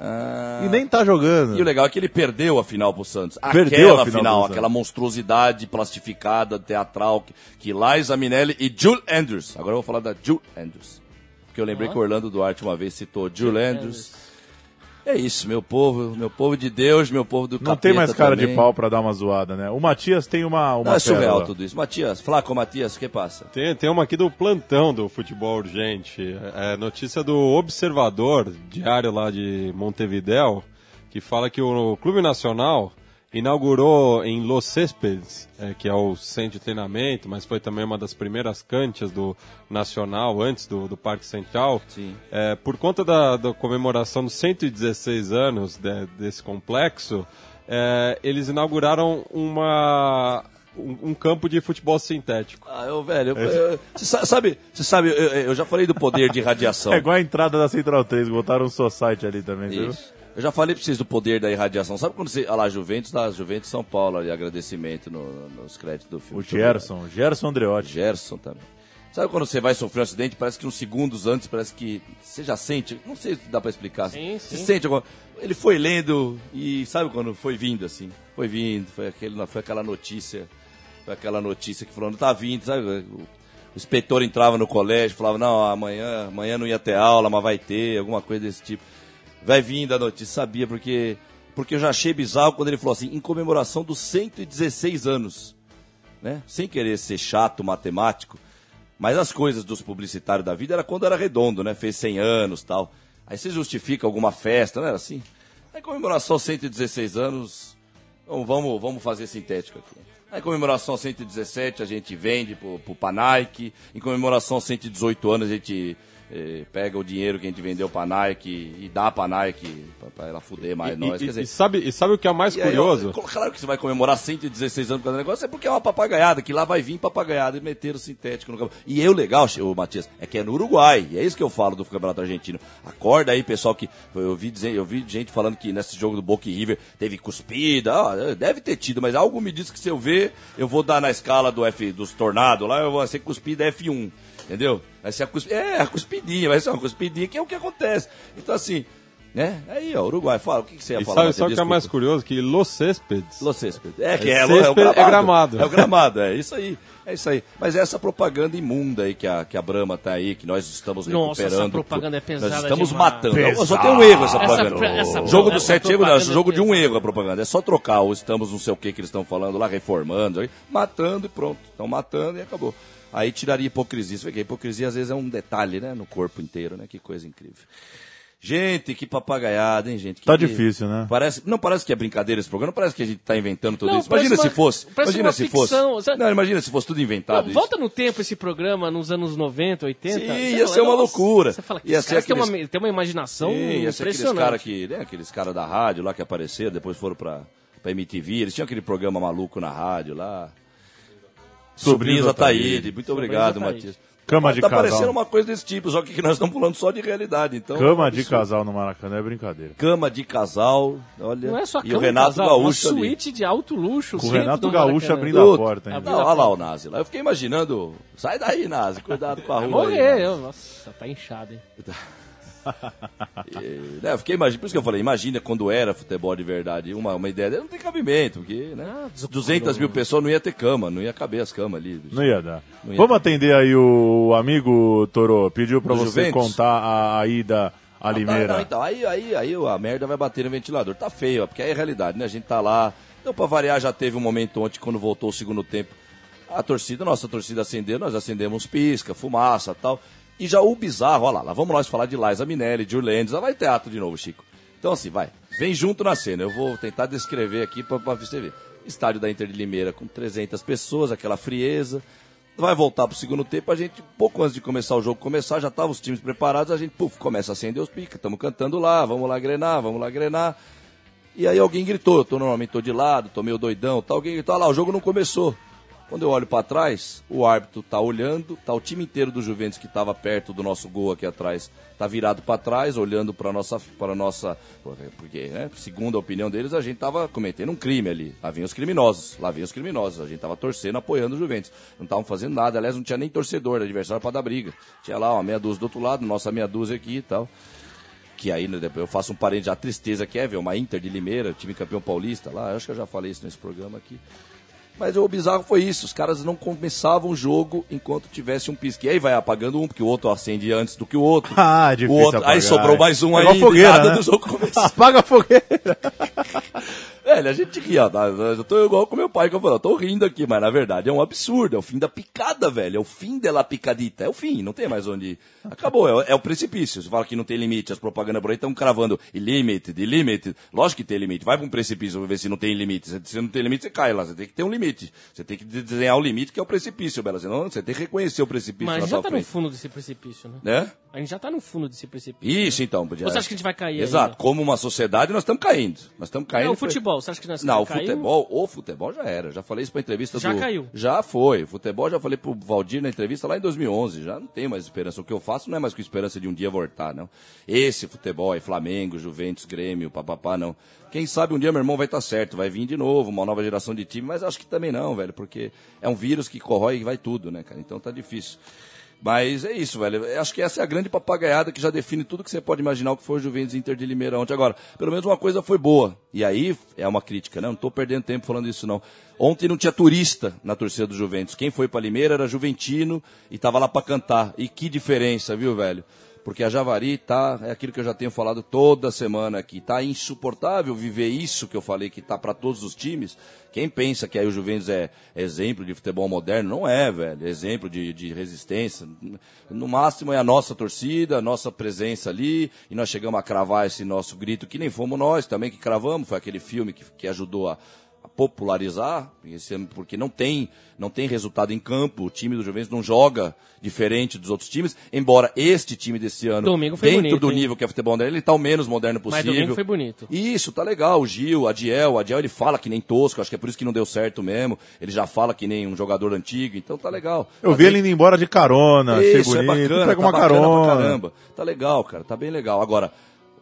Ah, E nem tá jogando. E o legal é que ele perdeu a final pro Santos. Perdeu aquela a final final, aquela monstruosidade plastificada, teatral, que, que Liza Minelli e Jules Andrews. Agora eu vou falar da Jules Andrews. Porque eu lembrei Ó. que o Orlando Duarte uma vez citou Jules Andrews. É isso, meu povo, meu povo de Deus, meu povo do Não tem mais cara também. de pau pra dar uma zoada, né? O Matias tem uma, uma Não, é surreal pérola. tudo isso. Matias, Flaco Matias, o que passa? Tem, tem uma aqui do plantão do futebol urgente. É notícia do Observador, diário lá de Montevidéu, que fala que o Clube Nacional inaugurou em Los Céspedes, é, que é o centro de treinamento, mas foi também uma das primeiras canchas do Nacional, antes do, do Parque Central. Sim. É, por conta da, da comemoração dos 116 anos de- desse complexo, é, eles inauguraram uma, um, um campo de futebol sintético. Ah, eu, velho, eu- eu- você sa- sabe, você sabe, eu, eu já falei do poder de radiação. É igual a entrada da Central 3, botaram um Society ali também, viu? Eu já falei pra vocês do poder da irradiação. Sabe quando você. Olha lá, Juventus, lá, Juventus São Paulo, ali, agradecimento no- nos créditos do filme. O Gerson, Gerson Andreotti. Gerson também. Sabe quando você vai sofrer um acidente, parece que uns segundos antes, parece que você já sente, não sei se dá pra explicar. Sim, Você sim. sente alguma... Ele foi lendo e sabe quando foi vindo assim? Foi vindo, foi, aquele, foi aquela notícia, foi aquela notícia que falou, não tá vindo, sabe? O, o inspetor entrava no colégio, falava, não, amanhã, amanhã não ia ter aula, mas vai ter, alguma coisa desse tipo. Vai vindo a notícia, sabia, porque, porque eu já achei bizarro quando ele falou assim, em comemoração dos 116 anos né? Sem querer ser chato matemático, mas as coisas dos publicitários da vida era quando era redondo, né? Fez 100 anos tal. Aí você justifica alguma festa, não era assim? Aí comemoração 116 anos, então vamos, vamos fazer sintético aqui. Aí comemoração 117 a gente vende pro, pro Panaic, em comemoração 118 anos a gente pega o dinheiro que a gente vendeu pra Nike e dá pra Nike pra, pra ela fuder mais E, nós. e- dizer, e sabe, e sabe o que é mais aí, curioso? ó, claro que você vai comemorar 116 anos causa do negócio, é porque é uma papagaiada, que lá vai vir papagaiada e meteram sintético no campo. E eu, legal, ô, Matias, é que é no Uruguai, e é isso que eu falo do Campeonato Argentino. Acorda aí, pessoal, que eu vi, dizer, eu vi gente falando que nesse jogo do Boca e River teve cuspida, ó, deve ter tido, mas algo me diz que se eu ver, eu vou dar na escala do F, dos tornados lá, eu vou ser cuspida F1. Entendeu? Vai ser a cusp... É, a cuspidinha, vai ser uma cuspidinha, que é o que acontece. Então, assim, né? Aí, ó, Uruguai, fala, o que, que você ia E falar? sabe, o que é mais curioso? Que Los Céspedes Los Céspedes. É, que É é, é, o gramado. é gramado. É o gramado, é isso aí. É isso aí. Mas é essa propaganda imunda aí que a, que a Brahma tá aí, que nós estamos Nossa, recuperando. essa propaganda é pesada Nós estamos demais. matando. Só tem um erro essa Essa propaganda. pro- essa o jogo do essa sete erros, não, é jogo de um erro a propaganda. É só trocar o estamos não sei o que que eles estão falando lá, reformando, aí, matando e pronto. Estão matando e acabou. Aí tiraria hipocrisia. Você vê que a hipocrisia às vezes é um detalhe, né? No corpo inteiro, né? Que coisa incrível. Gente, que papagaiada, hein, gente? Que- Tá difícil, né? Parece, não parece que é brincadeira esse programa, não parece que a gente tá inventando tudo Não, isso. Imagina parece se fosse. uma- Imagina uma se ficção, fosse. sabe? Não, imagina se fosse tudo inventado. Não, isso. volta no tempo esse programa nos anos 90, 80. Sim, ia fala, ser uma loucura. Você fala que Ia ser aqueles- uma, têm uma imaginação Sim, ia ser aqueles caras que, né, aqueles caras da rádio lá que apareceram, depois foram pra, pra MTV, eles tinham aquele programa maluco na rádio lá. Sobrinhos Ataíde. Muito obrigado. Matias. Cama de tá casal. parecendo uma coisa desse tipo, só que nós estamos falando só de realidade, então. Cama de casal no Maracanã é brincadeira. Cama de casal, olha. Não é só e cama o Renato casal, Gaúcho uma ali. suíte de alto luxo. Com o Renato Gaúcho abrindo a porta. Abriu Não, olha lá o Nazi lá. Eu fiquei imaginando. Sai daí, Nazi. Cuidado com a rua. aí, morrer. Nazi. eu- Nossa, tá inchado, hein? E, né, eu fiquei imaginando, por isso que eu falei, imagina quando era futebol de verdade, uma, uma ideia dela não tem cabimento, porque, né? Ah, 200 mil pessoas não ia ter cama, não ia caber as camas ali. bicho. Não ia dar. Não ia Vamos dar. atender aí o amigo Toro. Pediu pra Do você Juventus? contar a, a ida a Não, tá, Limeira. não, então, aí, aí, aí a merda vai bater no ventilador. Tá feio, ó, porque aí é realidade, né? A gente tá lá. Então, pra variar, já teve um momento ontem, quando voltou o segundo tempo. A torcida, nossa torcida acendeu, nós acendemos pisca, fumaça tal. E já o bizarro, olha lá, lá vamos nós falar de Liza Minelli, de Urlendes, lá vai teatro de novo, Chico. Então, assim, vai, vem junto na cena. Eu vou tentar descrever aqui pra você ver. Estádio da Inter de Limeira com 300 pessoas, aquela frieza. Vai voltar pro segundo tempo, a gente, pouco antes de começar o jogo começar, já estavam os times preparados, a gente, puf, começa a acender os picas, estamos cantando lá, vamos lá grenar, vamos lá grenar. E aí alguém gritou, eu tô, normalmente tô de lado, tô meio doidão, tá, alguém gritou, ah lá, o jogo não começou. Quando eu olho pra trás, o árbitro tá olhando, tá o time inteiro do Juventus que tava perto do nosso gol aqui atrás, tá virado pra trás, olhando pra nossa, para nossa, porque, né, segundo a opinião deles, a gente tava cometendo um crime ali. Lá vinham os criminosos, lá vinham os criminosos, a gente tava torcendo, apoiando o Juventus. Não estavam fazendo nada, aliás, não tinha nem torcedor, adversário pra dar briga. Tinha lá uma meia dúzia do outro lado, nossa meia dúzia aqui e tal que aí né, eu faço um parente, a tristeza que é ver uma Inter de Limeira, time campeão paulista lá, acho que eu já falei isso nesse programa aqui. Mas o bizarro foi isso, os caras não começavam o jogo enquanto tivesse um pisque. E aí vai apagando um, porque o outro acende antes do que o outro. Ah, o difícil outro, Aí apagar. sobrou mais um É aí, fogueira, nada né? do jogo começou. Apaga a fogueira. Velho, a gente ó, tá- eu tô igual com meu pai que eu falo, eu tô rindo aqui, mas na verdade é um absurdo, é o fim da picada, velho, é o fim dela picadita, é o fim, não tem mais onde ir. Acabou, é, o- é o precipício. Você fala que não tem limite, as propagandas por aí estão cravando ilimited, ilimited. Lógico que tem limite, vai pra um precipício pra ver se não tem limite. Se não tem limite, você cai lá, você tem que ter um limite. Você tem que de- desenhar o limite que é o precipício, Bela. Senão você tem que reconhecer o precipício Mas já tá no frente. fundo desse precipício, né? Né? A gente já tá no fundo desse precipício. Isso então. Podia... Ou você acha que a gente vai cair Exato, ainda? como uma sociedade nós estamos caindo. Nós estamos caindo. Não, o futebol, você acha que nós Não, o futebol, o futebol já era. Já falei isso pra entrevista Já do... caiu. Já foi. O futebol já falei pro Valdir na entrevista lá em 2011. Já não tem mais esperança. O que eu faço não é mais com esperança de um dia voltar, não. Esse futebol é Flamengo, Juventus, Grêmio, papapá, não. Quem sabe um dia meu irmão vai estar certo, vai vir de novo, uma nova geração de time, mas acho que também não, velho, porque é um vírus que corrói e vai tudo, né, cara? Então tá difícil. Mas é isso, velho. Acho que essa é a grande papagaiada que já define tudo que você pode imaginar o que foi o Juventus Inter de Limeira ontem. Agora, pelo menos uma coisa foi boa. E aí é uma crítica, né? Não tô perdendo tempo falando isso, não. Ontem não tinha turista na torcida do Juventus. Quem foi pra Limeira era Juventino e tava lá pra cantar. E que diferença, viu, velho? Porque a Javari tá, é aquilo que eu já tenho falado toda semana aqui, tá insuportável viver isso que eu falei que tá para todos os times. Quem pensa que aí o Juventus é exemplo de futebol moderno, não é, velho. É exemplo de, de resistência. No máximo é a nossa torcida, a nossa presença ali, e nós chegamos a cravar esse nosso grito, que nem fomos nós também que cravamos, foi aquele filme que, que ajudou a, a popularizar, esse- porque não tem, não tem resultado em campo, o time do Juventus não joga diferente dos outros times, embora este time desse ano, Domingo foi dentro bonito, do hein? nível que é futebol moderno, ele tá o menos moderno Mas possível. domingo foi bonito. Isso, tá legal. O Gil, o Adiel, o Adiel ele fala que nem tosco, acho que é por isso que não deu certo mesmo. Ele já fala que nem um jogador antigo, então tá legal. Eu Mas vi tem- ele indo embora de carona, isso, bonito. é bacana, pega tá uma bacana carona. pra caramba. Tá legal, cara, tá bem legal. Agora,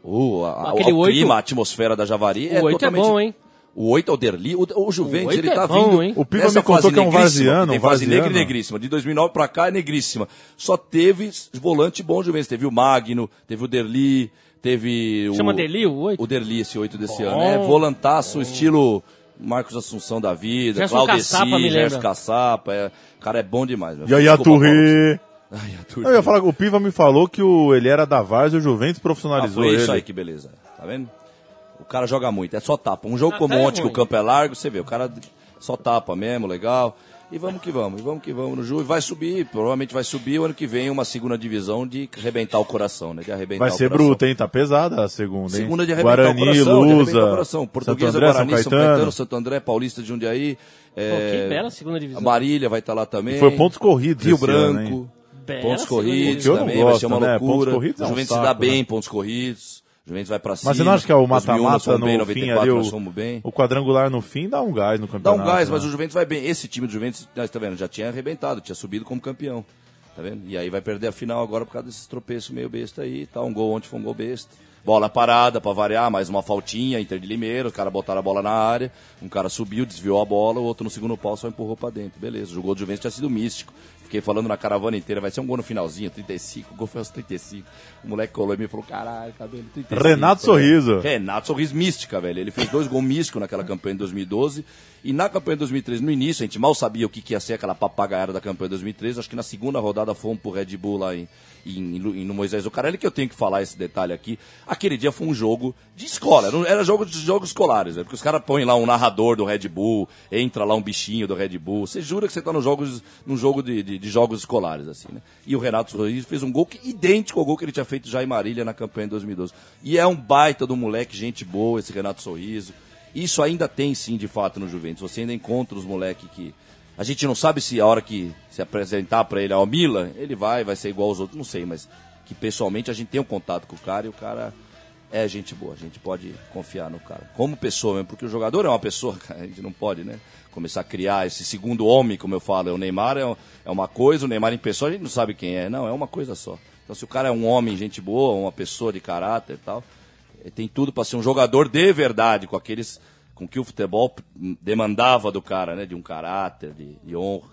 o, a, Aquele o clima, a atmosfera da Javari é O oito é totalmente... bom, hein? O 8 é o Derli, o, o Juventus, O ele é tá bom, vindo. hein? O Piva me contou que é um varziano, Tem um fase negra e negríssima. De 2009 pra cá é negríssima. Só teve volante bom Juventus. Teve o Magno, teve o Derli, teve o. Chama Derli, o oito? O Derli, esse 8 desse Bom. ano. É volantaço, estilo Marcos Assunção da vida, Gerson Claudeci, Caçapa. Gerson Caçapa. É, cara, é bom demais. meu. E aí. Ai, a Turri. Eu ia falar o Piva me falou que o, ele era da Vars e o Juventus Ah, profissionalizou foi ele. isso aí, que beleza. Tá vendo? O cara joga muito, é só tapa. Um jogo Ah, como tá ontem, que o campo é largo, você vê, o cara só tapa mesmo, legal. E vamos que vamos, e vamos que vamos no Ju. E vai subir, provavelmente vai subir o ano que vem uma segunda divisão de arrebentar o coração, né? De arrebentar Vai o ser coração. bruta, hein? Tá pesada a segunda, hein? Segunda de arrebentar Guarani, o coração, de arrebentar o Lusa, coração. Portuguesa, Santo André, Guarani, São São Caetano. Caetano, Santo André, Paulista de Jundiaí. Pô, É, que bela segunda divisão. a Marília vai estar lá também. E foi pontos corridos Rio ano, Branco. Bela pontos corridos também, não vai ser uma gosto, né? Pontos loucura. corridos é o um Juventus se saco, dá bem né? pontos corridos. O Juventus vai pra cima. Mas você não acha que é o 2001 nós mata-mata no bem, fim 94 ali, nós o, bem. o quadrangular no fim dá um gás no Dá campeonato. um gás, né? mas o Juventus vai bem. Esse time do Juventus, tá vendo, já tinha arrebentado, tinha subido como campeão. Tá vendo? E aí vai perder a final agora por causa desses tropeços meio besta aí, tá? Um gol ontem foi um gol besta. Bola parada pra variar, mais uma faltinha, Inter de Limeira, os caras botaram a bola na área, um cara subiu, desviou a bola, o outro no segundo pau só empurrou pra dentro. Beleza, o gol do Juventus tinha sido místico. Fiquei falando na caravana inteira, vai ser um gol no finalzinho, 35, o gol foi aos 35. O moleque colou em mim e falou, caralho, cabelo, 35. Renato Falei, Sorriso. Renato Sorriso mística, velho. Ele fez dois gols místicos naquela campanha de 2012. E na campanha de 2013, no início, a gente mal sabia o que, que ia ser aquela papagaiada da campanha de 2013. Acho que na segunda rodada fomos pro Red Bull lá em, em, em- no Moisés Ocarelli, que eu tenho que falar esse detalhe aqui. Aquele dia foi um jogo de escola, era jogo de jogos escolares, velho. Porque os caras põem lá um narrador do Red Bull, entra lá um bichinho do Red Bull. Você jura que você tá no jogos, num jogo de, de, de jogos escolares, assim, né? E o Renato Sorriso fez um gol que, idêntico ao gol que ele tinha feito já em Marília na campanha de 2012. E é um baita do moleque, gente boa, esse Renato Sorriso. Isso ainda tem sim, de fato, no Juventus. Você ainda encontra os moleques que. A gente não sabe se a hora que se apresentar pra ele ao Milan, ele vai, vai ser igual aos outros, não sei, mas que pessoalmente a gente tem um contato com o cara e o cara é gente boa, a gente pode confiar no cara. Como pessoa mesmo, porque o jogador é uma pessoa, a gente não pode, né? Começar a criar esse segundo homem, como eu falo. O Neymar é, é uma coisa, o Neymar em pessoa a gente não sabe quem é. Não, é uma coisa só. Então se o cara é um homem, gente boa, uma pessoa de caráter e tal, eh, tem tudo para ser um jogador de verdade, com aqueles com que o futebol demandava do cara, né? De um caráter, de, de honra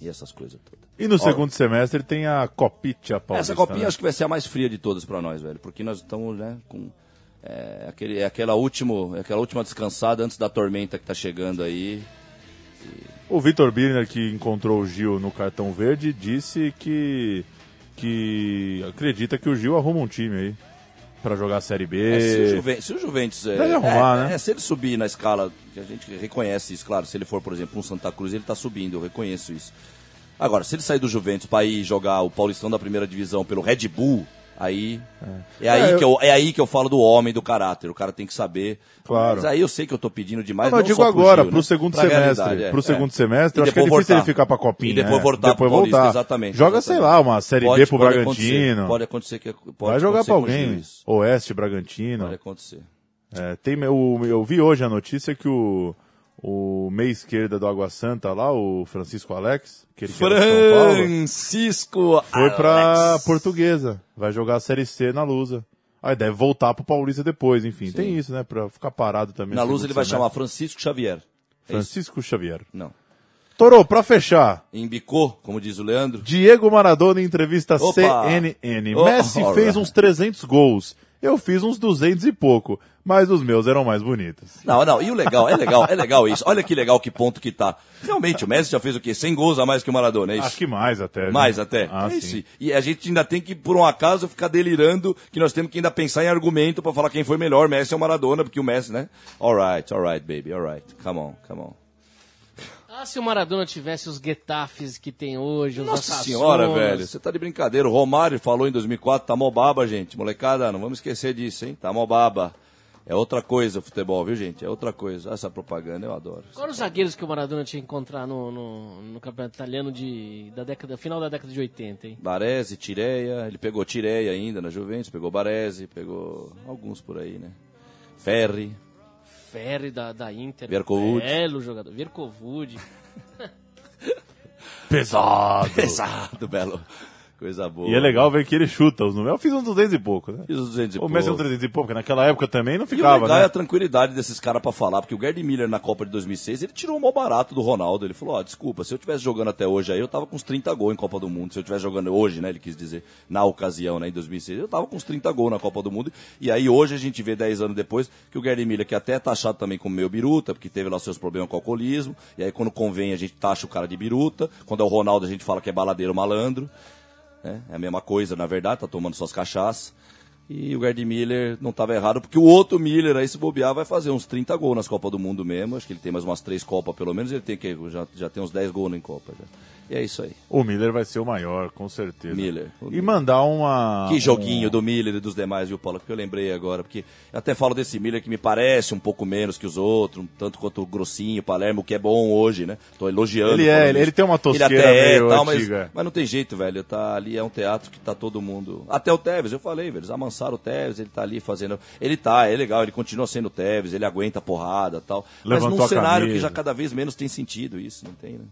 e essas coisas todas. E no Ó, segundo semestre tem a Copinha Paulista. essa copinha né? acho que vai ser a mais fria de todas pra nós, velho. Porque nós estamos, né, com. É, aquele, é aquela, último, é aquela última descansada antes da tormenta que tá chegando aí. O Vitor Birner, que encontrou o Gil no cartão verde, disse que, que acredita que o Gil arruma um time aí pra jogar a Série B. É, se, o Juven- se o Juventus. É, Deve arrumar, é, né? é, se ele subir na escala, que a gente reconhece isso, claro. Se ele for, por exemplo, um Santa Cruz, ele tá subindo, eu reconheço isso. Agora, se ele sair do Juventus pra ir jogar o Paulistão da primeira divisão pelo Red Bull, aí. É, aí, É, eu- que eu, é aí que eu falo do homem, do caráter. O cara tem que saber. Claro. Mas aí eu sei que eu tô pedindo demais. Não, eu não digo só pro agora, Gil, pro né? segundo semestre. é, pro é. segundo semestre, E eu acho que é difícil ele voltar. ficar pra Copinha. E depois é. voltar depois pro Paulista, voltar. exatamente, Joga, exatamente. sei lá, uma Série Pode- B pro pode Bragantino. acontecer, Pode acontecer que pode Vai jogar pra alguém. Oeste, Bragantino. Pode acontecer. É, tem, o, eu vi hoje a notícia que o, o meia esquerda do Água Santa lá, o Francisco Alex, que ele de São Paulo, Francisco foi pra Alex. Portuguesa. Vai jogar a Série C na Lusa. Aí deve voltar pro Paulista depois, enfim. Tem isso, né? Pra ficar parado também. Na segundo ele vai chamar Francisco Xavier. É? Francisco Xavier. Não. Torô, pra fechar. Embicou, como diz o Leandro. Diego Maradona em entrevista Opa! CNN. Oh, Messi fez uns 300 gols. Eu fiz uns 200 e pouco. Mas os meus eram mais bonitos. Não, não, e o legal, é legal, é legal isso. Olha que legal que ponto que tá. Realmente, o Messi já fez o quê? 100 gols a mais que o Maradona, é isso? Acho que mais até. né? Mais até. Ah, é sim. isso. E a gente ainda tem que, por um acaso, ficar delirando que nós temos que ainda pensar em argumento pra falar quem foi melhor, Messi ou Maradona, porque o Messi, né? Alright, alright, baby, alright. Come on, come on. Ah, se o Maradona tivesse os Getafes que tem hoje, os Nossa senhora, velho, você tá de brincadeira. O Romário falou em 2004, tá mó baba, gente. Molecada, não vamos esquecer disso, hein? Tá mó baba. É outra coisa o futebol, viu, gente? É outra coisa. Essa propaganda eu adoro. Quais os zagueiros que o Maradona tinha que encontrar no, no, no campeonato italiano de, da década, final da década de 80, hein? Baresi, Tireia, ele pegou Tireia ainda na Juventus, pegou Baresi, pegou alguns por aí, né? Ferri, Ferri da, da Inter. Verkovud. Belo jogador. Verkovud. Pesado. pesado, belo. Coisa boa. E é legal ver que ele chuta os números. Eu fiz uns 200 e pouco, né? Fiz os 200 e O Messi é pouco. 300 e pouco, porque naquela época também não E o ficava, legal é né? a tranquilidade desses caras pra falar, porque o Gerd Miller na Copa de 2006, ele tirou o maior barato do Ronaldo. Ele falou, ó, desculpa, se eu tivesse jogando até hoje aí, eu tava com uns 30 gols em Copa do Mundo. Se eu tivesse jogando hoje, né, ele quis dizer, na ocasião, né, em 2006, eu tava com uns 30 gols na Copa do Mundo. E aí hoje a gente vê 10 anos depois que o Gerd Miller, que até é taxado também como meio biruta, porque teve lá seus problemas com o alcoolismo, e aí quando convém a gente taxa o cara de biruta, quando é o Ronaldo a gente fala que é baladeiro malandro. Né? É a mesma coisa, na verdade, tá tomando suas cachaças. E o Gerd Miller não estava errado, porque o outro Miller aí, se bobear, vai fazer uns 30 gols nas Copas do Mundo mesmo. Acho que ele tem mais umas três Copas pelo menos, ele tem que já, já tem uns 10 gols em Copa. Já. E é isso aí. O Miller vai ser o maior, com certeza. Miller. E mandar uma. Que joguinho um- do Miller e dos demais, viu, Paulo? Que eu lembrei agora, porque eu até falo desse Miller que me parece um pouco menos que os outros, um tanto quanto o Grossinho, o Palermo, que é bom hoje, né? Tô elogiando. Ele é, ele- ele tem uma tosqueira Ele até meio é, tal, mas, mas não tem jeito, velho. Tá ali, é um teatro que tá todo mundo. Até o Tevez, eu falei, velho. Eles amansaram o Tevez, ele tá ali fazendo. Ele tá, é legal, ele continua sendo o Tevez, ele aguenta a porrada tal. Levantou mas num cenário que camisa. já cada vez menos tem sentido isso, não tem, né?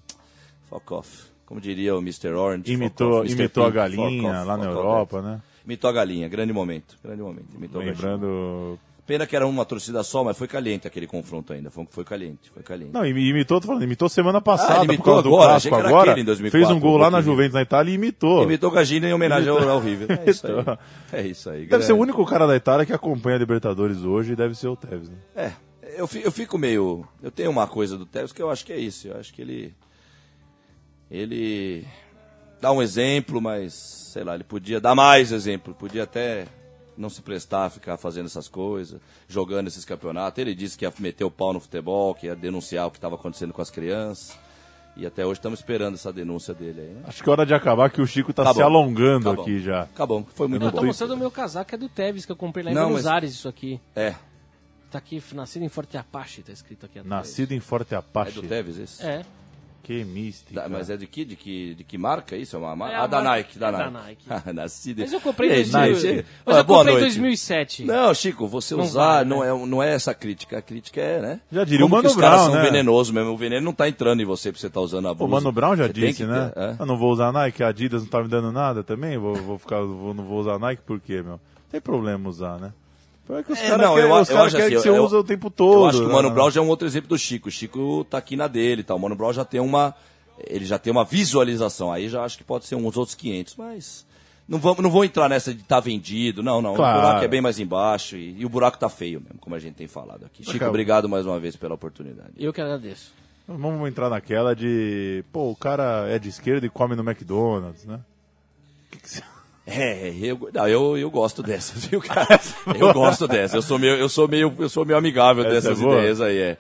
Fuck off. Como diria o Mr. Orange. Imitou, off, imitou a Pink, fuck galinha off, lá na fuck off. Europa, né? Imitou a galinha, grande momento. Grande momento. Imitou a. Lembrando. Pena que era uma torcida só, mas foi caliente aquele confronto ainda. Foi, foi caliente, foi caliente. Não, imi- imitou, tô falando, imitou semana passada, Ah, ele por causa imitou agora, do clássico agora. aquele em 2004, fez um gol um lá na. Juventus na Itália e imitou. Imitou Gagina em homenagem ao, ao River. É isso aí. Imitou. É isso aí. Deve ser o único cara da Itália que acompanha a Libertadores hoje e deve ser o Tevez, né? É, eu fico meio. Eu tenho uma coisa do Tevez que eu acho que é isso. Eu acho que ele. Ele dá um exemplo, mas sei lá, ele podia dar mais exemplo. Podia até não se prestar a ficar fazendo essas coisas, jogando esses campeonatos. Ele disse que ia meter o pau no futebol, que ia denunciar o que estava acontecendo com as crianças. E até hoje estamos esperando essa denúncia dele aí, né? Acho que é hora de acabar que o Chico tá, Tá se bom. alongando Tá aqui já. Acabou, foi muito Eu bom. tô mostrando o meu casaco, é do Tevez, que eu comprei lá em Não, Buenos mas- Aires, isso aqui. É, Tá aqui, nascido em Forte Apache, tá escrito aqui atrás. Nascido em Forte é Apache. do Tevez esse? É. Que mística. Da- mas é de que, de que, de que marca isso? É uma marca? É ah, a da marca- Nike, da é da Nike. Nike. Nascido. Mas eu comprei em aí, 2000 gente? Mas Ah, eu comprei em noite. 2007. Não, Chico, você Não usar vale, não, né? é, não é essa crítica. A crítica é, né? Já diria o Como que Mano os caras Brown, são né? venenosos mesmo. O veneno não tá entrando em você pra você estar usando a O blusa. Mano Brown já Você disse, que né? é. Eu não vou usar Nike, a Adidas não tá me dando nada também, vou, vou ficar, vou, não vou usar Nike por quê, meu? Não tem problema usar, né? É que os É, caras não, querem, eu, os eu caras acho assim, que você eu, use o tempo todo. Eu acho que o Mano né? Brown já é um outro exemplo do Chico. O Chico tá aqui na dele, tá? O Mano Brown já tem uma, ele já tem uma visualização. Aí já acho que pode ser uns outros 500, mas não vamos, não vou entrar nessa de tá vendido. Não, não. Claro. O buraco é bem mais embaixo e, e o buraco tá feio mesmo, como a gente tem falado aqui. Chico, Acabou. obrigado mais uma vez pela oportunidade. Eu que agradeço. Vamos entrar naquela de. Pô, o cara é de esquerda e come no McDonald's, né? Que que você- É, eu, não, eu, eu gosto dessas, viu, cara? Eu gosto dessas. Eu sou meio, eu sou meio, eu sou meio amigável Essa dessas é ideias aí, é.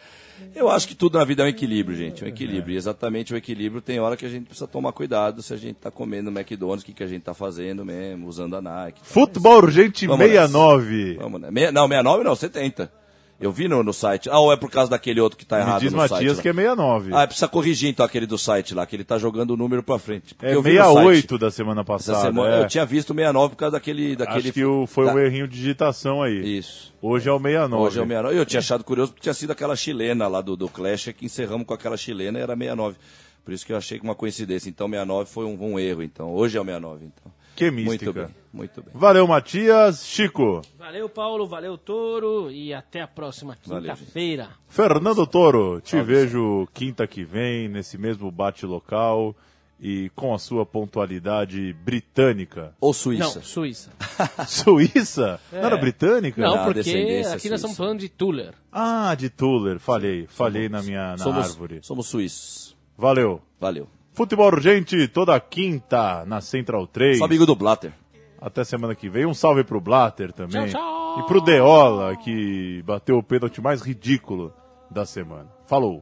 Eu acho que tudo na vida é um equilíbrio, gente. Um equilíbrio. E exatamente o equilíbrio tem hora que a gente precisa tomar cuidado se a gente tá comendo McDonald's, o que, que a gente tá fazendo mesmo, usando a Nike. Futebol Urgente Vamos nessa. 69. Vamos? Meia- não, 69 não, 70. Eu vi no, no site. Ah, ou é por causa daquele outro que tá Me errado diz no Matias site. lá. que é 69. Ah, precisa corrigir então aquele do site lá, que ele tá jogando o número pra frente. É eu vi no site. 68 da semana passada. semana, é. Eu tinha visto o 69 por causa daquele. daquele Acho que o, foi da- um errinho de digitação aí. Isso. Hoje é o 69. Hoje é o 69. Eu tinha achado curioso porque tinha sido aquela chilena lá do, do Clash, que encerramos com aquela chilena e era 69. Por isso que eu achei que uma coincidência. Então 69 foi um, um erro. Então hoje é o 69. Então. Que mística. Muito bem, muito bem. Valeu, Matias. Chico. Valeu, Paulo. Valeu, Toro. E até a próxima quinta-feira. Fernando Toro, te vejo quinta que vem, nesse mesmo bate-local e com a sua pontualidade britânica. Ou Suíça. Não, Suíça. Suíça? Não era britânica? Não, Ah, porque aqui nós estamos suíça. falando de Tuller. Ah, de Tuller. Falhei. Falhei na minha na somos, árvore. somos suíços. Valeu. Valeu. Futebol Urgente, toda quinta na Central 3. Sou amigo do Blatter. Até semana que vem. Um salve pro Blatter também. Tchau, tchau. E pro Deola, que bateu o pênalti mais ridículo da semana. Falou.